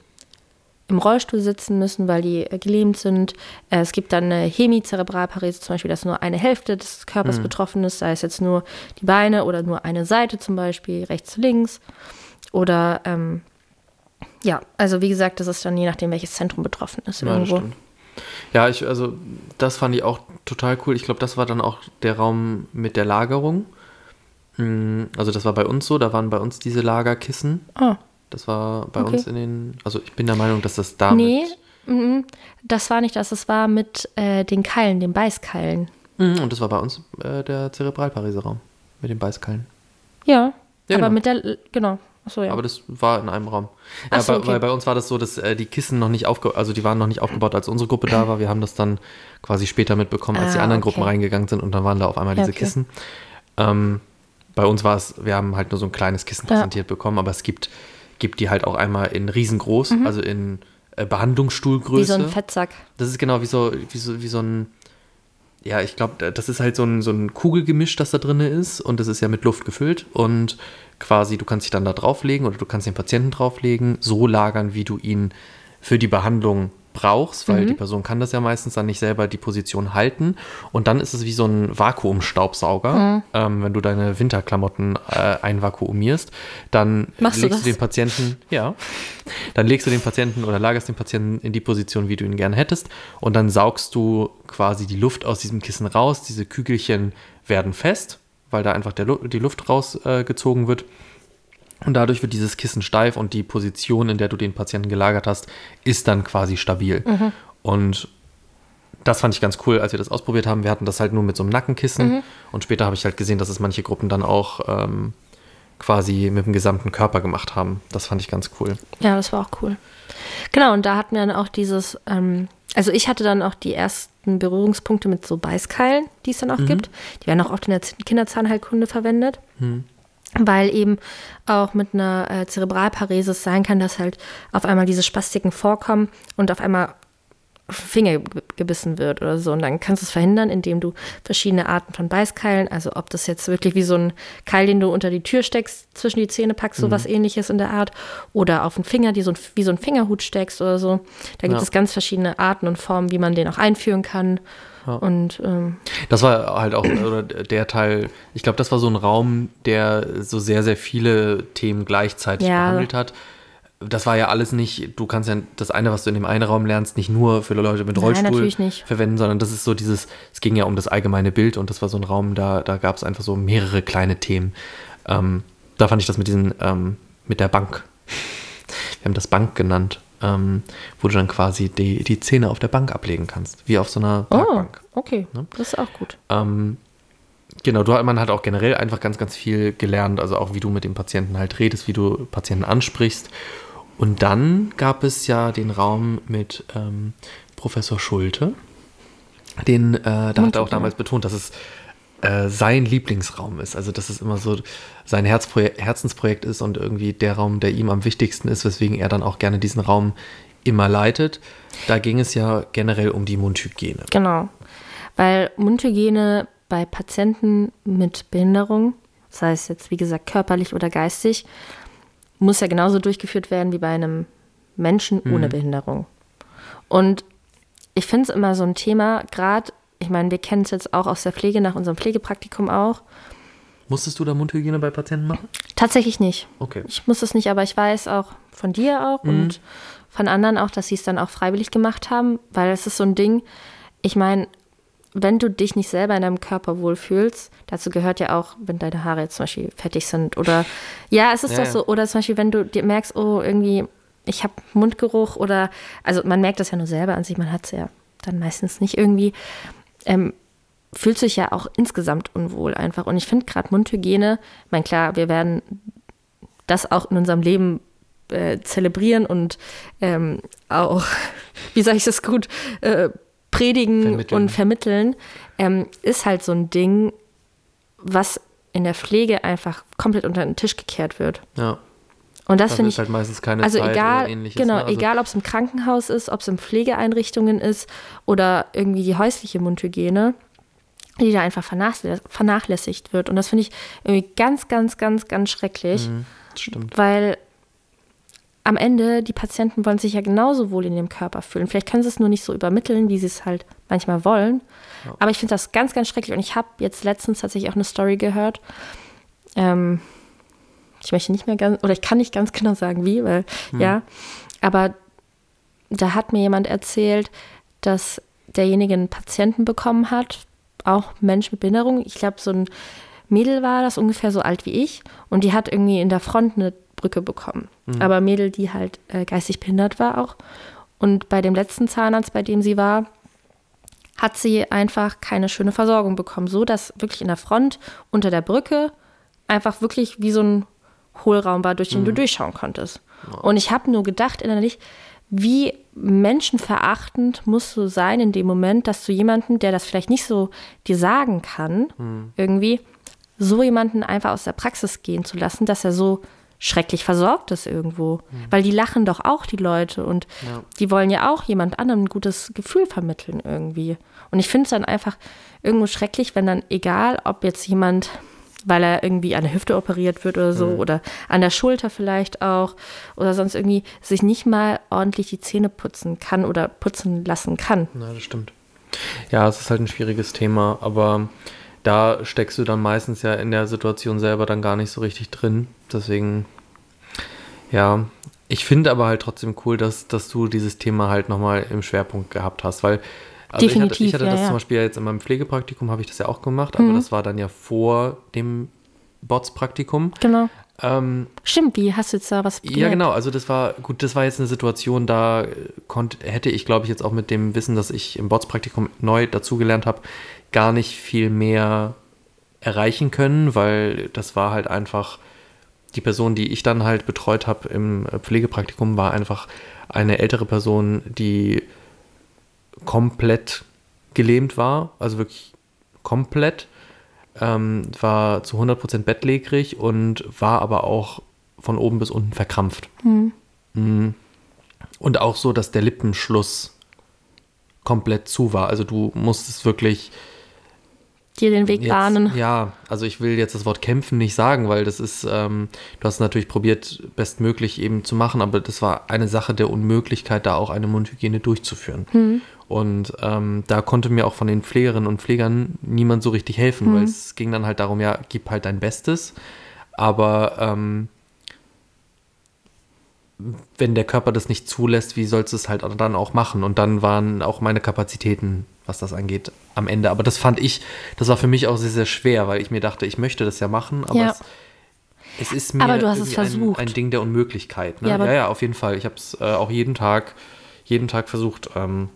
im Rollstuhl sitzen müssen, weil die äh, gelähmt sind. Äh, es gibt dann eine Hemizerebralparese, zum Beispiel, dass nur eine Hälfte des Körpers betroffen ist, sei es jetzt nur die Beine oder nur eine Seite zum Beispiel, rechts, links. Oder ähm, ja, also wie gesagt, das ist dann je nachdem, welches Zentrum betroffen ist Ja, irgendwo. stimmt. Ja, ich, also das fand ich auch total cool. Ich glaube, das war dann auch der Raum mit der Lagerung. Mm, Also das war bei uns so, da waren bei uns diese Lagerkissen. Ah, Das war bei Okay. uns in den, also ich bin der Meinung, dass das damit, nee, das war nicht das, das war mit äh, den Keilen, den Beißkeilen. Mhm, und das war bei uns äh, der Zerebralparese-Raum mit den Beißkallen. Ja, Ja, aber genau. mit der, genau. Achso, ja. Aber das war in einem Raum. Ja, so, bei, okay. Weil bei uns war das so, dass äh, die Kissen noch nicht aufge also die waren noch nicht aufgebaut, als unsere Gruppe da war. Wir haben das dann quasi später mitbekommen, als die Ah, anderen okay. Gruppen reingegangen sind und dann waren da auf einmal Ja, diese okay. Kissen. Ähm, bei uns war es, wir haben halt nur so ein kleines Kissen Ja. präsentiert bekommen, aber es gibt, gibt die halt auch einmal in riesengroß, also in äh, Behandlungsstuhlgröße. Mhm. Wie so ein Fettsack. Das ist genau wie so, wie so, wie so ein, ja, ich glaube, das ist halt so ein, so ein Kugelgemisch, das da drin ist. Und das ist ja mit Luft gefüllt. Und quasi du kannst dich dann da drauflegen oder du kannst den Patienten drauflegen, so lagern, wie du ihn für die Behandlung brauchst, weil die Person kann das ja meistens dann nicht selber die Position halten und dann ist es wie so ein Vakuumstaubsauger, ähm, wenn du deine Winterklamotten äh, einvakuumierst, dann Machst du legst das? du den Patienten, ja, dann legst du den Patienten oder lagerst den Patienten in die Position, wie du ihn gerne hättest. Und dann saugst du quasi die Luft aus diesem Kissen raus. Diese Kügelchen werden fest, weil da einfach der die Luft rausgezogen äh, wird. Und dadurch wird dieses Kissen steif und die Position, in der du den Patienten gelagert hast, ist dann quasi stabil. Und das fand ich ganz cool, als wir das ausprobiert haben. Wir hatten das halt nur mit so einem Nackenkissen. Und später habe ich halt gesehen, dass es manche Gruppen dann auch ähm, quasi mit dem gesamten Körper gemacht haben. Das fand ich ganz cool. Ja, das war auch cool. Genau, und da hatten wir dann auch dieses, ähm, also ich hatte dann auch die ersten Berührungspunkte mit so Beißkeilen, die es dann auch gibt. Die werden auch oft in der Kinderzahnheilkunde verwendet. Weil eben auch mit einer äh, Zerebralparese es sein kann, dass halt auf einmal diese Spastiken vorkommen und auf einmal Finger ge- gebissen wird oder so. Und dann kannst du es verhindern, indem du verschiedene Arten von Beißkeilen, also ob das jetzt wirklich wie so ein Keil, den du unter die Tür steckst, zwischen die Zähne packst, so was ähnliches in der Art, oder auf den Finger, die so ein, wie so ein Fingerhut steckst oder so. Da gibt Ja. es ganz verschiedene Arten und Formen, wie man den auch einführen kann. Und ähm, Das war halt auch oder der Teil, ich glaube, das war so ein Raum, der so sehr, sehr viele Themen gleichzeitig Ja. behandelt hat. Das war ja alles nicht, du kannst ja das eine, was du in dem einen Raum lernst, nicht nur für Leute mit Nein, Rollstuhl nicht. verwenden, sondern das ist so dieses, es ging ja um das allgemeine Bild und das war so ein Raum, da, da gab es einfach so mehrere kleine Themen. Ähm, da fand ich das mit diesen, ähm, mit der Bank. Wir haben das Bank genannt, ähm, wo du dann quasi die, die Zähne auf der Bank ablegen kannst, wie auf so einer oh, Parkbank. okay, das ist auch gut. Ähm, genau, du, man hat auch generell einfach ganz, ganz viel gelernt, also auch wie du mit dem Patienten halt redest, wie du Patienten ansprichst. Und dann gab es ja den Raum mit ähm, Professor Schulte, den, äh, da hat er auch damals betont, dass es äh, sein Lieblingsraum ist. Also, dass es immer so sein Herzprojekt, Herzensprojekt ist und irgendwie der Raum, der ihm am wichtigsten ist, weswegen er dann auch gerne diesen Raum immer leitet. Da ging es ja generell um die Mundhygiene. Genau. Weil Mundhygiene bei Patienten mit Behinderung, das heißt jetzt wie gesagt körperlich oder geistig, muss ja genauso durchgeführt werden wie bei einem Menschen ohne Behinderung. Und ich finde es immer so ein Thema, gerade, ich meine, wir kennen es jetzt auch aus der Pflege, nach unserem Pflegepraktikum auch. Musstest du da Mundhygiene bei Patienten machen? Tatsächlich nicht. Okay. Ich muss es nicht, aber ich weiß auch von dir auch und von anderen auch, dass sie es dann auch freiwillig gemacht haben, weil es ist so ein Ding, ich meine, wenn du dich nicht selber in deinem Körper wohlfühlst, dazu gehört ja auch, wenn deine Haare jetzt zum Beispiel fettig sind oder ja, es ist Ja, doch so, oder zum Beispiel, wenn du dir merkst, oh, irgendwie, ich habe Mundgeruch oder, also man merkt das ja nur selber an sich, man hat es ja dann meistens nicht irgendwie, ähm, fühlt sich ja auch insgesamt unwohl einfach. Und ich finde gerade Mundhygiene, ich meine, klar, wir werden das auch in unserem Leben äh, zelebrieren und ähm, auch, wie sage ich das gut, äh, predigen Vermitteln. und vermitteln, ähm, ist halt so ein Ding, was in der Pflege einfach komplett unter den Tisch gekehrt wird. Ja. Und das finde ist ich, halt meistens keine also Zeit egal, oder ähnliches. genau, ne? also, egal, ob es im Krankenhaus ist, ob es in Pflegeeinrichtungen ist oder irgendwie die häusliche Mundhygiene, die da einfach vernachlä vernachlässigt wird. Und das finde ich irgendwie ganz, ganz, ganz, ganz schrecklich, Mhm, Stimmt. weil am Ende die Patienten wollen sich ja genauso wohl in ihrem Körper fühlen. Vielleicht können sie es nur nicht so übermitteln, wie sie es halt manchmal wollen. Aber ich finde das ganz, ganz schrecklich. Und ich habe jetzt letztens tatsächlich auch eine Story gehört. Ähm, ich möchte nicht mehr ganz, oder ich kann nicht ganz genau sagen, wie, weil, ja. Aber da hat mir jemand erzählt, dass derjenige einen Patienten bekommen hat, auch Mensch mit Behinderung. Ich glaube, so ein Mädel war das, ungefähr so alt wie ich. Und die hat irgendwie in der Front eine Brücke bekommen. Aber Mädel, die halt äh, geistig behindert war auch. Und bei dem letzten Zahnarzt, bei dem sie war, hat sie einfach keine schöne Versorgung bekommen, so dass wirklich in der Front unter der Brücke einfach wirklich wie so ein Hohlraum war, durch den mhm. du durchschauen konntest. Ja. Und ich habe nur gedacht innerlich, wie menschenverachtend musst du sein in dem Moment, dass du jemanden, der das vielleicht nicht so dir sagen kann, mhm. irgendwie so jemanden einfach aus der Praxis gehen zu lassen, dass er so schrecklich versorgt ist irgendwo. Mhm. Weil die lachen doch auch, die Leute. Und ja. die wollen ja auch jemand anderem ein gutes Gefühl vermitteln irgendwie. Und ich finde es dann einfach irgendwo schrecklich, wenn dann, egal ob jetzt jemand weil er irgendwie an der Hüfte operiert wird oder so mhm. oder an der Schulter vielleicht auch oder sonst irgendwie sich nicht mal ordentlich die Zähne putzen kann oder putzen lassen kann. Ja, das stimmt. Ja, es ist halt ein schwieriges Thema, aber da steckst du dann meistens ja in der Situation selber dann gar nicht so richtig drin. Deswegen, ja, ich finde aber halt trotzdem cool, dass, dass du dieses Thema halt nochmal im Schwerpunkt gehabt hast, weil also Definitiv. Ich hatte, ich hatte das ja. zum Beispiel jetzt in meinem Pflegepraktikum, habe ich das ja auch gemacht, aber mhm. das war dann ja vor dem Bots-Praktikum. Genau. Ähm, Stimmt, wie hast du jetzt da was gelernt? Ja, genau. Also das war, gut, das war jetzt eine Situation, da konnt, hätte ich, glaube ich, jetzt auch mit dem Wissen, dass ich im Bots-Praktikum neu dazugelernt habe, gar nicht viel mehr erreichen können, weil das war halt einfach, die Person, die ich dann halt betreut habe im Pflegepraktikum, war einfach eine ältere Person, die komplett gelähmt war, also wirklich komplett, ähm, war zu 100% bettlägerig und war aber auch von oben bis unten verkrampft. Mhm. Mhm. Und auch so, dass der Lippenschluss komplett zu war. Also du musstest wirklich dir den Weg jetzt, bahnen. Ja, also ich will jetzt das Wort kämpfen nicht sagen, weil das ist, ähm, du hast natürlich probiert, bestmöglich eben zu machen, aber das war eine Sache der Unmöglichkeit, da auch eine Mundhygiene durchzuführen. Mhm. Und ähm, da konnte mir auch von den Pflegerinnen und Pflegern niemand so richtig helfen, mhm. weil es ging dann halt darum, ja, gib halt dein Bestes, aber ähm, wenn der Körper das nicht zulässt, wie sollst du es halt dann auch machen? Und dann waren auch meine Kapazitäten, was das angeht, am Ende. Aber das fand ich, das war für mich auch sehr, sehr schwer, weil ich mir dachte, ich möchte das ja machen, aber ja. es, es, ist mir aber du hast es versucht. Ein, ein Ding der Unmöglichkeit. Ne? Ja, ja, ja, auf jeden Fall. Ich habe es äh, auch jeden Tag, jeden Tag versucht, ähm,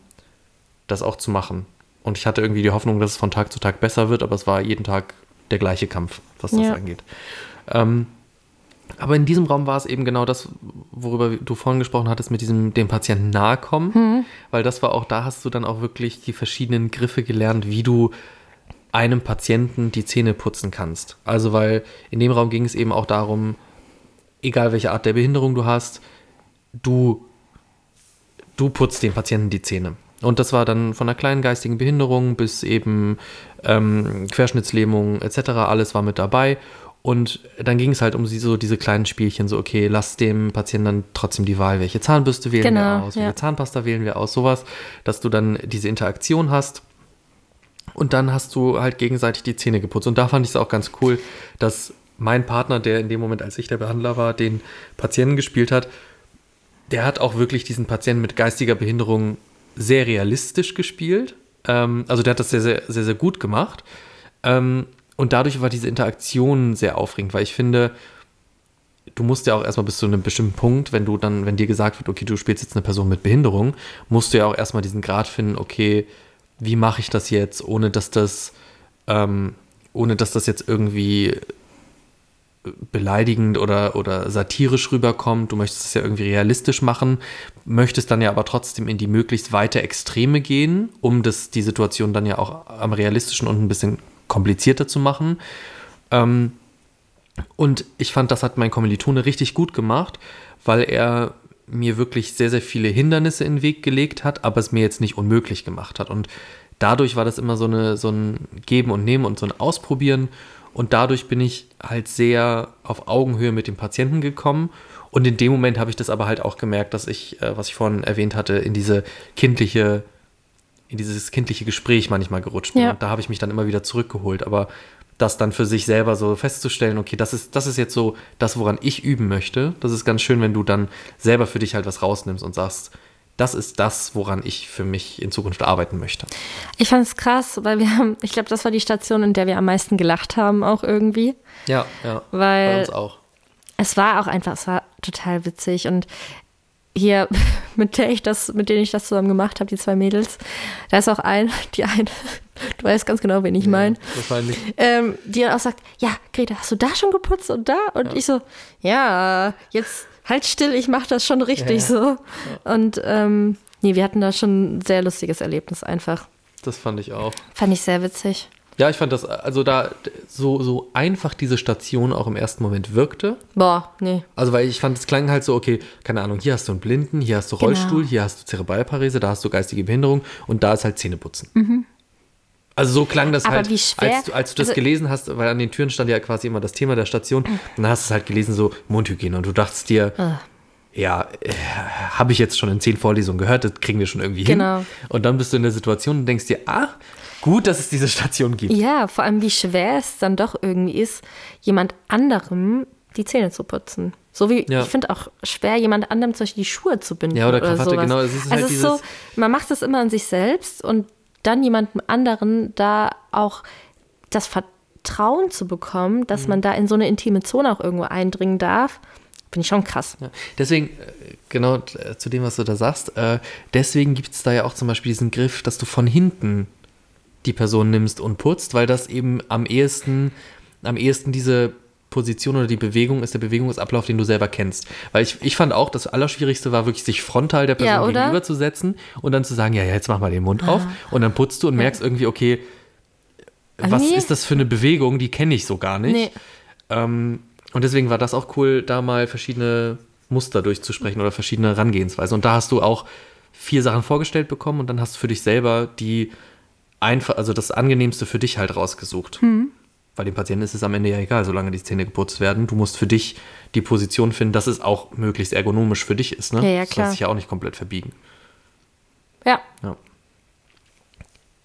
das auch zu machen. Und ich hatte irgendwie die Hoffnung, dass es von Tag zu Tag besser wird, aber es war jeden Tag der gleiche Kampf, was das ja. angeht. Ähm, aber in diesem Raum war es eben genau das, worüber du vorhin gesprochen hattest, mit diesem dem Patienten nahe kommen, mhm. weil das war auch, da hast du dann auch wirklich die verschiedenen Griffe gelernt, wie du einem Patienten die Zähne putzen kannst. Also weil in dem Raum ging es eben auch darum, egal welche Art der Behinderung du hast, du, du putzt dem Patienten die Zähne. Und das war dann von einer kleinen geistigen Behinderung bis eben ähm, Querschnittslähmung etc. Alles war mit dabei. Und dann ging es halt um so diese kleinen Spielchen, so, okay, lass dem Patienten dann trotzdem die Wahl, welche Zahnbürste wählen genau, wir aus, welche ja. Zahnpasta wählen wir aus, sowas, dass du dann diese Interaktion hast. Und dann hast du halt gegenseitig die Zähne geputzt. Und da fand ich es auch ganz cool, dass mein Partner, der in dem Moment, als ich der Behandler war, den Patienten gespielt hat, der hat auch wirklich diesen Patienten mit geistiger Behinderung sehr realistisch gespielt. Ähm, also der hat das sehr, sehr, sehr, sehr gut gemacht. Ähm, und dadurch war diese Interaktion sehr aufregend, weil ich finde, du musst ja auch erstmal bis zu einem bestimmten Punkt, wenn du dann, wenn dir gesagt wird, okay, du spielst jetzt eine Person mit Behinderung, musst du ja auch erstmal diesen Grad finden, okay, wie mache ich das jetzt, ohne dass das, ähm, ohne dass das jetzt irgendwie beleidigend oder, oder satirisch rüberkommt. Du möchtest es ja irgendwie realistisch machen, möchtest dann ja aber trotzdem in die möglichst weite Extreme gehen, um das, die Situation dann ja auch am realistischen und ein bisschen komplizierter zu machen. Ähm, und ich fand, das hat mein Kommilitone richtig gut gemacht, weil er mir wirklich sehr, sehr viele Hindernisse in den Weg gelegt hat, aber es mir jetzt nicht unmöglich gemacht hat. Und dadurch war das immer so, eine, so ein Geben und Nehmen und so ein Ausprobieren. Und dadurch bin ich halt sehr auf Augenhöhe mit dem Patienten gekommen. Und in dem Moment habe ich das aber halt auch gemerkt, dass ich, äh, was ich vorhin erwähnt hatte, in diese kindliche, in dieses kindliche Gespräch manchmal gerutscht bin. Ja. Und da habe ich mich dann immer wieder zurückgeholt. Aber das dann für sich selber so festzustellen, okay, das ist, das ist jetzt so das, woran ich üben möchte. Das ist ganz schön, wenn du dann selber für dich halt was rausnimmst und sagst, das ist das, woran ich für mich in Zukunft arbeiten möchte. Ich fand es krass, weil wir haben, ich glaube, das war die Station, in der wir am meisten gelacht haben, auch irgendwie. Ja, ja. Weil bei uns auch. Es war auch einfach, es war total witzig und hier, mit der ich das, mit denen ich das zusammen gemacht habe, die zwei Mädels, da ist auch ein, die eine, du weißt ganz genau, wen ich meine, Wahrscheinlich. ähm, die dann auch sagt, ja, Greta, hast du da schon geputzt und da? Und ich so, ja, jetzt halt still, ich mache das schon richtig so. Und ähm, nee, wir hatten da schon ein sehr lustiges Erlebnis einfach. Das fand ich auch. Fand ich sehr witzig. Ja, ich fand das, also da so, so einfach diese Station auch im ersten Moment wirkte. Boah, nee. Also, weil ich fand, es klang halt so, okay, keine Ahnung, hier hast du einen Blinden, hier hast du Genau. Rollstuhl, hier hast du Zerebralparese, da hast du geistige Behinderung und da ist halt Zähneputzen. Also so klang das Mhm. Aber halt, als, du, als du das also- gelesen hast, weil an den Türen stand ja quasi immer das Thema der Station, und dann hast du es halt gelesen, so Mundhygiene und du dachtest dir, Ah. ja, äh, habe ich jetzt schon in zehn Vorlesungen gehört, das kriegen wir schon irgendwie Genau. hin. Und dann bist du in der Situation und denkst dir, ah, gut, dass es diese Station gibt. Ja, vor allem wie schwer es dann doch irgendwie ist, jemand anderem die Zähne zu putzen. So wie, Ja. ich finde auch schwer, jemand anderem zum Beispiel die Schuhe zu binden. Ja, oder Krawatte, sowas. genau, es ist halt also es ist so, man macht es immer an sich selbst und dann jemandem anderen da auch das Vertrauen zu bekommen, Mhm. dass man da in so eine intime Zone auch irgendwo eindringen darf, finde ich schon krass. Ja, deswegen, äh, genau äh, zu dem, was du da sagst, äh, deswegen gibt es da ja auch zum Beispiel diesen Griff, dass du von hinten die Person nimmst und putzt, weil das eben am ehesten, am ehesten diese Position oder die Bewegung ist der Bewegungsablauf, den du selber kennst. Weil ich, ich fand auch, das Allerschwierigste war wirklich, sich frontal der Person Ja, gegenüberzusetzen und dann zu sagen, ja, ja, jetzt mach mal den Mund auf und dann putzt du und merkst irgendwie, okay, was nee. ist das für eine Bewegung, die kenne ich so gar nicht. Nee. Ähm, und deswegen war das auch cool, da mal verschiedene Muster durchzusprechen oder verschiedene Herangehensweisen. Und da hast du auch vier Sachen vorgestellt bekommen und dann hast du für dich selber die einfach, also das Angenehmste für dich halt rausgesucht. Hm. Weil dem Patienten ist es am Ende ja egal, solange die Zähne geputzt werden. Du musst für dich die Position finden, dass es auch möglichst ergonomisch für dich ist. Ne? Ja, ja, Das klar. lässt sich ja auch nicht komplett verbiegen. Ja, Ja.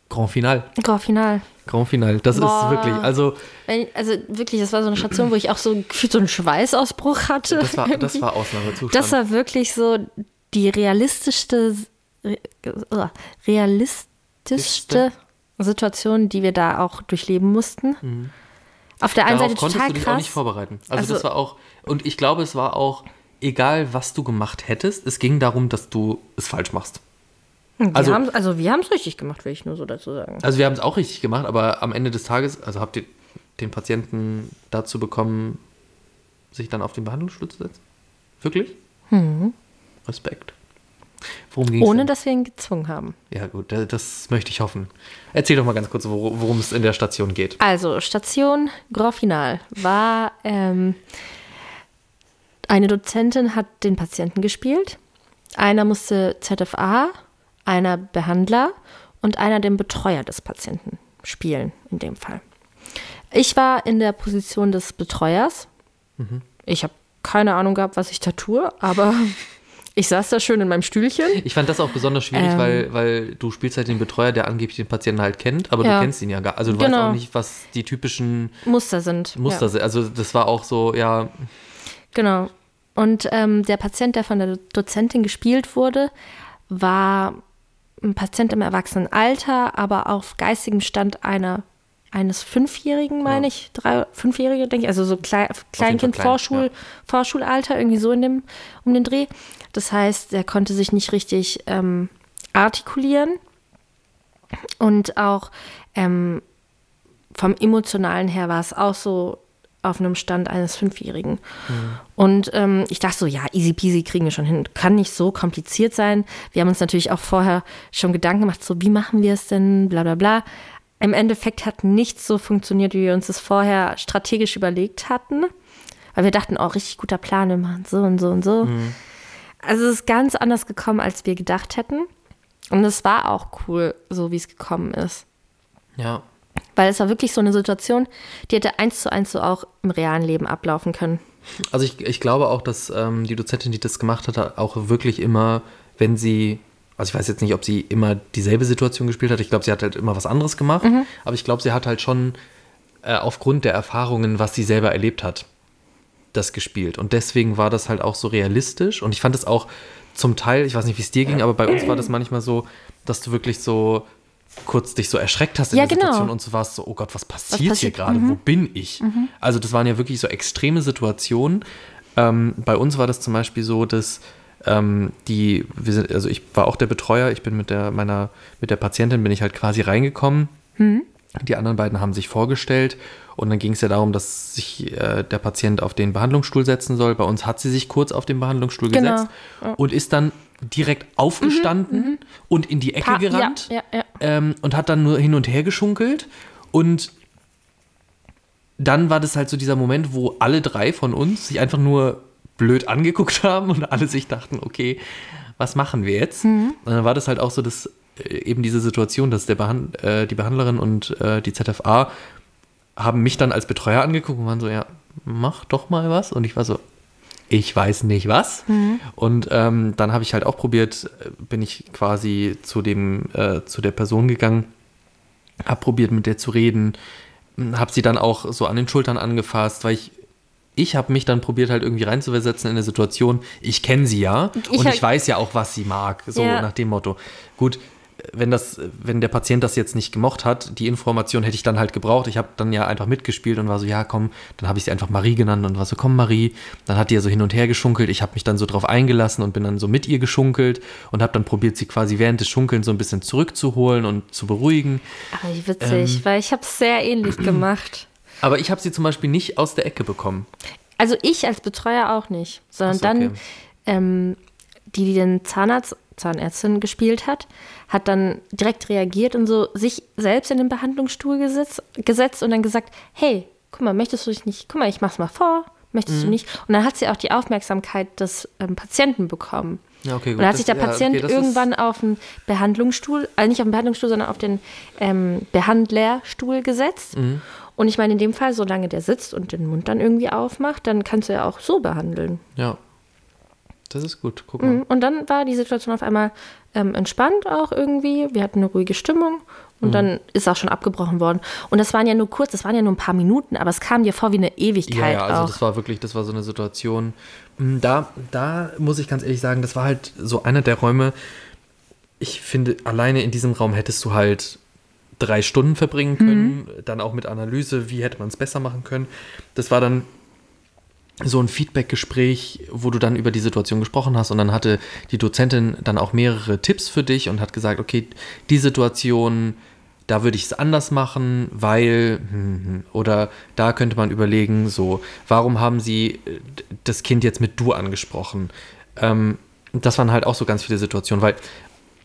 Grand Final. Grand Final. Grand Final. Das Boah. ist wirklich, also also wirklich, das war so eine Station, wo ich auch so gefühlt so einen Schweißausbruch hatte. das war, das war Ausnahmezustand. Das war wirklich so die realistischste, re- äh, realistischste Situation, die wir da auch durchleben mussten. Auf der einen Mhm. Darauf Seite konntest total du dich krass. auch nicht vorbereiten. Also, Also- das war auch, und ich glaube, es war auch, egal was du gemacht hättest, es ging darum, dass du es falsch machst. Wir also- also wir haben es richtig gemacht, will ich nur so dazu sagen. Also wir haben es auch richtig gemacht, aber am Ende des Tages, also habt ihr den Patienten dazu bekommen, sich dann auf den Behandlungsstuhl zu setzen? Wirklich? Respekt. Mhm. Ohne dass wir ihn gezwungen haben. Ja gut, da- das möchte ich hoffen. Erzähl doch mal ganz kurz, wor- worum es in der Station geht. Also, Station Grand Final war ähm, eine Dozentin hat den Patienten gespielt, einer musste ZFA, einer Behandler und einer den Betreuer des Patienten spielen, in dem Fall. Ich war in der Position des Betreuers. Ich habe keine Ahnung gehabt, was ich da tue, aber ich saß da schön in meinem Stühlchen. Ich fand das auch besonders schwierig, Ähm. weil, weil du spielst halt den Betreuer, der angeblich den Patienten halt kennt, aber Ja. du kennst ihn ja gar Also du weißt Genau. auch nicht, was die typischen Muster sind. Muster ja. sind. Also das war auch so, ja, Genau. Und ähm, der Patient, der von der Dozentin gespielt wurde, war ein Patient im Erwachsenenalter, aber auf geistigem Stand einer, eines Fünfjährigen, meine Ja. ich, drei, Fünfjährige, denke ich, also so Klei Kleinkind, klein, Vorschul, ja. Vorschulalter, irgendwie so in dem, um den Dreh. Das heißt, er konnte sich nicht richtig ähm, artikulieren und auch ähm, vom Emotionalen her war es auch so auf einem Stand eines Fünfjährigen. Und ähm, ich dachte so, ja, easy peasy kriegen wir schon hin. Kann nicht so kompliziert sein. Wir haben uns natürlich auch vorher schon Gedanken gemacht, so wie machen wir es denn, bla bla bla. Im Endeffekt hat nichts so funktioniert, wie wir uns das vorher strategisch überlegt hatten. Weil wir dachten, oh, richtig guter Plan, wir machen so und so und so. Also es ist ganz anders gekommen, als wir gedacht hätten. Und es war auch cool, so wie es gekommen ist. ja. Weil es war wirklich so eine Situation, die hätte eins zu eins so auch im realen Leben ablaufen können. Also ich, ich glaube auch, dass ähm, die Dozentin, die das gemacht hat, auch wirklich immer, wenn sie, also ich weiß jetzt nicht, ob sie immer dieselbe Situation gespielt hat, ich glaube, sie hat halt immer was anderes gemacht, aber ich glaube, sie hat halt schon äh, aufgrund der Erfahrungen, was sie selber erlebt hat, das gespielt. Und deswegen war das halt auch so realistisch und ich fand es auch zum Teil, ich weiß nicht, wie es dir ging, aber bei uns war das manchmal so, dass du wirklich so kurz dich so erschreckt hast in Ja, der genau. Situation und so warst so, oh Gott, was passiert, hier passiert? gerade? Wo bin ich? Also das waren ja wirklich so extreme Situationen. Ähm, bei uns war das zum Beispiel so, dass ähm, die, wir sind, also ich war auch der Betreuer, ich bin mit der, meiner, mit der Patientin bin ich halt quasi reingekommen. Mhm. Die anderen beiden haben sich vorgestellt und dann ging es ja darum, dass sich äh, der Patient auf den Behandlungsstuhl setzen soll. Bei uns hat sie sich kurz auf den Behandlungsstuhl Genau, gesetzt ja. und ist dann direkt aufgestanden und in die Ecke Pa- gerannt ja, ja. Ähm, und hat dann nur hin und her geschunkelt. Und dann war das halt so dieser Moment, wo alle drei von uns sich einfach nur blöd angeguckt haben und alle sich dachten, okay, was machen wir jetzt? Und dann war das halt auch so, dass äh, eben diese Situation, dass der Behand äh, die Behandlerin und äh, die ZFA haben mich dann als Betreuer angeguckt und waren so, ja, mach doch mal was. Und ich war so, ich weiß nicht was. Und ähm, dann habe ich halt auch probiert, bin ich quasi zu dem, äh, zu der Person gegangen, habe probiert mit der zu reden, habe sie dann auch so an den Schultern angefasst, weil ich ich habe mich dann probiert halt irgendwie reinzuversetzen in eine Situation. Ich kenne sie ja Ich und ich weiß ja auch, was sie mag, so Ja. nach dem Motto. Gut, wenn das, wenn der Patient das jetzt nicht gemocht hat, die Information hätte ich dann halt gebraucht. Ich habe dann ja einfach mitgespielt und war so, ja komm, dann habe ich sie einfach Marie genannt und war so, komm Marie. Dann hat die ja so hin und her geschunkelt. Ich habe mich dann so drauf eingelassen und bin dann so mit ihr geschunkelt und habe dann probiert, sie quasi während des Schunkelns so ein bisschen zurückzuholen und zu beruhigen. Aber wie witzig, weil ich habe es sehr ähnlich gemacht. Aber ich habe sie zum Beispiel nicht aus der Ecke bekommen. Also ich als Betreuer auch nicht, sondern so, dann okay. ähm, die, die den Zahnarzt, Zahnärztin gespielt hat, hat dann direkt reagiert und so sich selbst in den Behandlungsstuhl gesetzt, gesetzt und dann gesagt, hey, guck mal, möchtest du dich nicht, guck mal, ich mach's mal vor, möchtest Mhm. du nicht? Und dann hat sie auch die Aufmerksamkeit des ähm, Patienten bekommen. Ja, okay, Und dann hat sich der Das- ja, Patient okay, irgendwann auf den Behandlungsstuhl, also nicht auf den Behandlungsstuhl, sondern auf den ähm, Behandlerstuhl gesetzt. Mhm. Und ich meine, in dem Fall, solange der sitzt und den Mund dann irgendwie aufmacht, dann kannst du ja auch so behandeln. Ja. Das ist gut. Guck mal. Mhm. Und dann war die Situation auf einmal ähm, entspannt auch irgendwie. Wir hatten eine ruhige Stimmung Mhm. und dann ist auch schon abgebrochen worden. Und das waren ja nur kurz, das waren ja nur ein paar Minuten, aber es kam dir vor wie eine Ja, Ewigkeit ja, also auch. das war wirklich, das war so eine Situation. mm, Da, da muss ich ganz ehrlich sagen, das war halt so einer der Räume. Ich finde, alleine in diesem Raum hättest du halt drei Stunden verbringen können, dann auch mit Analyse, wie hätte man es besser machen können. Das war dann so ein Feedback-Gespräch, wo du dann über die Situation gesprochen hast und dann hatte die Dozentin dann auch mehrere Tipps für dich und hat gesagt, okay, die Situation, da würde ich es anders machen, weil, hm, hm, oder da könnte man überlegen, so, warum haben sie äh, das Kind jetzt mit du angesprochen? Ähm, das waren halt auch so ganz viele Situationen, weil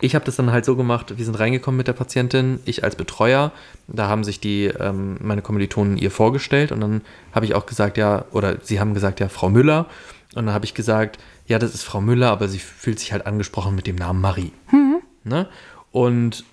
ich habe das dann halt so gemacht, wir sind reingekommen mit der Patientin, ich als Betreuer, da haben sich die, ähm, meine Kommilitonen ihr vorgestellt und dann habe ich auch gesagt, ja, oder sie haben gesagt, ja, Frau Müller. Und dann habe ich gesagt, ja, das ist Frau Müller, aber sie fühlt sich halt angesprochen mit dem Namen Marie. Ne? Und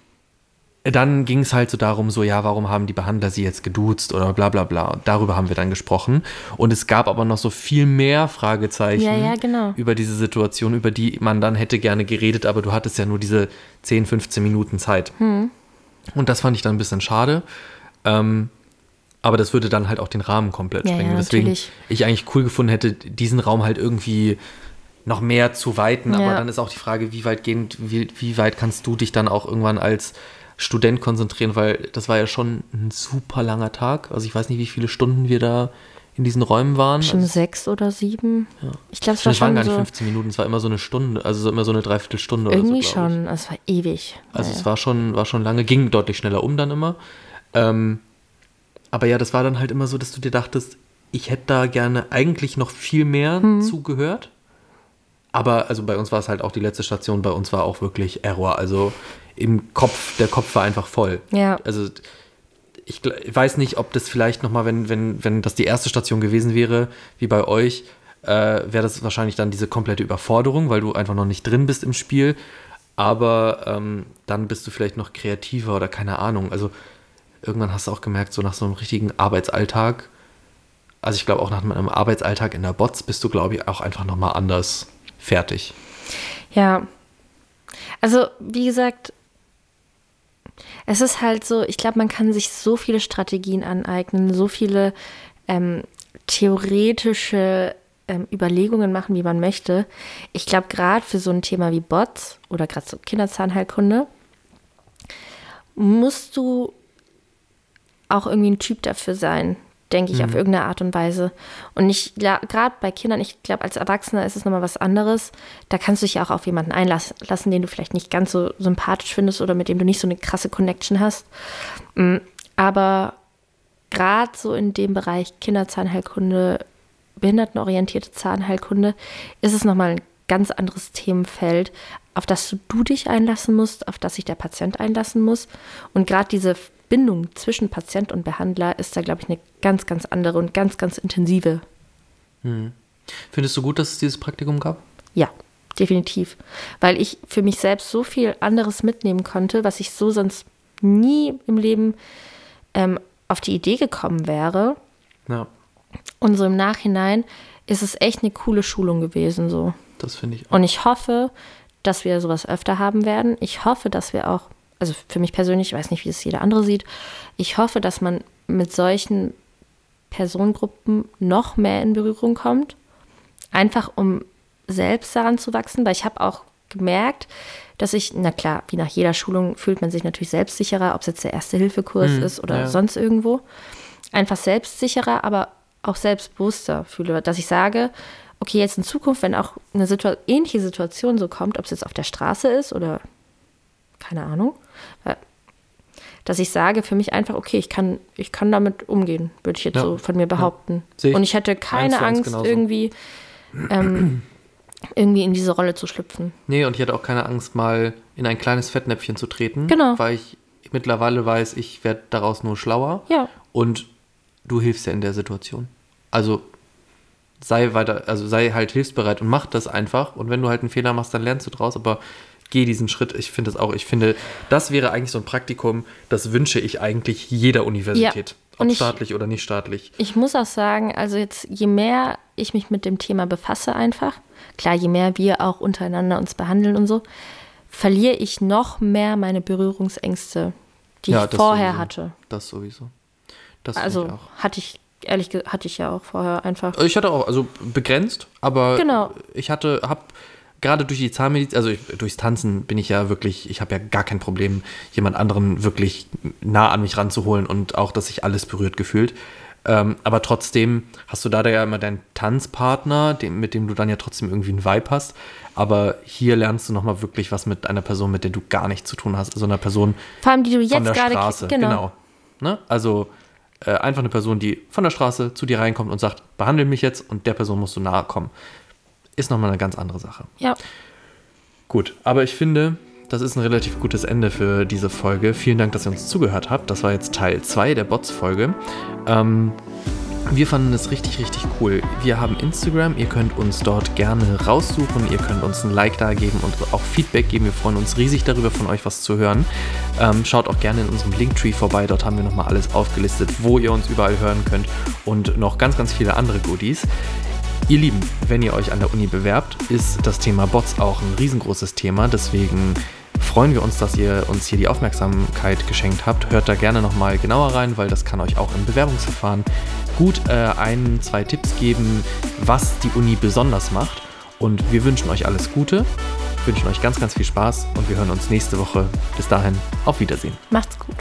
dann ging es halt so darum, so, ja, warum haben die Behandler sie jetzt geduzt oder bla bla bla. Und darüber haben wir dann gesprochen. Und es gab aber noch so viel mehr Fragezeichen Ja, ja, genau. über diese Situation, über die man dann hätte gerne geredet, aber du hattest ja nur diese 10, 15 Minuten Zeit. Hm. Und das fand ich dann ein bisschen schade. Ähm, aber das würde dann halt auch den Rahmen komplett Ja, sprengen. ja, Deswegen natürlich. ich eigentlich cool gefunden hätte, diesen Raum halt irgendwie noch mehr zu weiten. Aber dann ist auch die Frage, wie weit gehend, wie, wie weit kannst du dich dann auch irgendwann als Student konzentrieren, weil das war ja schon ein super langer Tag. Also ich weiß nicht, wie viele Stunden wir da in diesen Räumen waren. Schon Also, sechs oder sieben. Ich glaube, es es war waren schon gar nicht so 15 Minuten, es war immer so eine Stunde, also so immer so eine Dreiviertelstunde irgendwie oder so. ich. schon. Es war ewig. Also Ja, es war schon, war schon lange, ging deutlich schneller um dann immer. Ähm, aber ja, das war dann halt immer so, dass du dir dachtest, ich hätte da gerne eigentlich noch viel mehr Mhm. zugehört. Aber also bei uns war es halt auch die letzte Station, bei uns war auch wirklich Error. Also im Kopf, der Kopf war einfach voll. Ja. Also ich ich weiß nicht, ob das vielleicht nochmal, wenn, wenn, wenn das die erste Station gewesen wäre, wie bei euch, äh, wäre das wahrscheinlich dann diese komplette Überforderung, weil du einfach noch nicht drin bist im Spiel. Aber ähm, dann bist du vielleicht noch kreativer oder keine Ahnung. Also irgendwann hast du auch gemerkt, so nach so einem richtigen Arbeitsalltag, also ich glaube auch nach einem Arbeitsalltag in der Bots bist du, glaube ich, auch einfach nochmal anders fertig. Ja. Also, wie gesagt, es ist halt so, ich glaube, man kann sich so viele Strategien aneignen, so viele ähm, theoretische ähm, Überlegungen machen, wie man möchte. Ich glaube, gerade für so ein Thema wie Bots oder gerade so Kinderzahnheilkunde musst du auch irgendwie ein Typ dafür sein, denke ich, mhm. auf irgendeine Art und Weise. Und ich, gerade bei Kindern, ich glaube, als Erwachsener ist es nochmal was anderes. Da kannst du dich ja auch auf jemanden einlassen, den du vielleicht nicht ganz so sympathisch findest oder mit dem du nicht so eine krasse Connection hast. Mm, aber gerade so in dem Bereich Kinderzahnheilkunde, behindertenorientierte Zahnheilkunde, ist es nochmal ein ganz anderes Themenfeld, auf das du dich einlassen musst, auf das sich der Patient einlassen muss. Und gerade diese Bindung zwischen Patient und Behandler ist da, glaube ich, eine ganz, ganz andere und ganz, ganz intensive. Hm. Findest du gut, dass es dieses Praktikum gab? Ja, definitiv. Weil ich für mich selbst so viel anderes mitnehmen konnte, was ich so sonst nie im Leben ähm, auf die Idee gekommen wäre. Ja. Und so im Nachhinein ist es echt eine coole Schulung gewesen. So. Das finde ich auch. Und ich hoffe, dass wir sowas öfter haben werden. Ich hoffe, dass wir auch also für mich persönlich, ich weiß nicht, wie es jeder andere sieht, ich hoffe, dass man mit solchen Personengruppen noch mehr in Berührung kommt, einfach um selbst daran zu wachsen, weil ich habe auch gemerkt, dass ich, na klar, wie nach jeder Schulung fühlt man sich natürlich selbstsicherer, ob es jetzt der Erste-Hilfe-Kurs mhm, ist oder ja. sonst irgendwo. Einfach selbstsicherer, aber auch selbstbewusster fühle, dass ich sage, okay, jetzt in Zukunft, wenn auch eine Situ ähnliche Situation so kommt, ob es jetzt auf der Straße ist oder keine Ahnung, dass ich sage für mich einfach, okay, ich kann, ich kann damit umgehen, würde ich jetzt ja. so von mir behaupten. Ja. Und ich hätte keine Angst, irgendwie, ähm, irgendwie in diese Rolle zu schlüpfen. Nee, und ich hätte auch keine Angst, mal in ein kleines Fettnäpfchen zu treten. Genau. Weil ich mittlerweile weiß, ich werde daraus nur schlauer. Ja. Und du hilfst ja in der Situation. Also sei weiter, also sei halt hilfsbereit und mach das einfach. Und wenn du halt einen Fehler machst, dann lernst du draus. Aber geh diesen Schritt. Ich finde das auch, ich finde, das wäre eigentlich so ein Praktikum, das wünsche ich eigentlich jeder Universität. Ja. Ob ich, staatlich oder nicht staatlich. Ich muss auch sagen, also jetzt, je mehr ich mich mit dem Thema befasse, einfach, klar, je mehr wir auch untereinander uns behandeln und so, verliere ich noch mehr meine Berührungsängste, die ja, ich vorher sowieso. hatte. Das sowieso. Das also ich hatte ich ehrlich hatte ich ja auch vorher einfach. Ich hatte auch, also begrenzt, aber genau. ich hatte, habe gerade durch die Zahnmedizin, also ich, durchs Tanzen bin ich ja wirklich, ich habe ja gar kein Problem, jemand anderen wirklich nah an mich ranzuholen und auch, dass sich alles berührt gefühlt. Ähm, aber trotzdem hast du da ja immer deinen Tanzpartner, dem, mit dem du dann ja trotzdem irgendwie einen Vibe hast. Aber hier lernst du nochmal wirklich was mit einer Person, mit der du gar nichts zu tun hast. Also einer Person Vor allem, die du jetzt von der gerade Straße. Genau. genau. Ne? Also äh, einfach eine Person, die von der Straße zu dir reinkommt und sagt, behandle mich jetzt und der Person musst du nahe kommen ist nochmal eine ganz andere Sache. Ja. Gut, aber ich finde, das ist ein relativ gutes Ende für diese Folge. Vielen Dank, dass ihr uns zugehört habt. Das war jetzt Teil 2 der Bots-Folge. Ähm, wir fanden es richtig, richtig cool. Wir haben Instagram, ihr könnt uns dort gerne raussuchen, ihr könnt uns ein Like da geben und auch Feedback geben. Wir freuen uns riesig darüber, von euch was zu hören. Ähm, schaut auch gerne in unserem Linktree vorbei, dort haben wir nochmal alles aufgelistet, wo ihr uns überall hören könnt und noch ganz, ganz viele andere Goodies. Ihr Lieben, wenn ihr euch an der Uni bewerbt, ist das Thema Bots auch ein riesengroßes Thema. Deswegen freuen wir uns, dass ihr uns hier die Aufmerksamkeit geschenkt habt. Hört da gerne nochmal genauer rein, weil das kann euch auch im Bewerbungsverfahren gut äh, ein, zwei Tipps geben, was die Uni besonders macht. Und wir wünschen euch alles Gute, wünschen euch ganz, ganz viel Spaß und wir hören uns nächste Woche. Bis dahin, auf Wiedersehen. Macht's gut.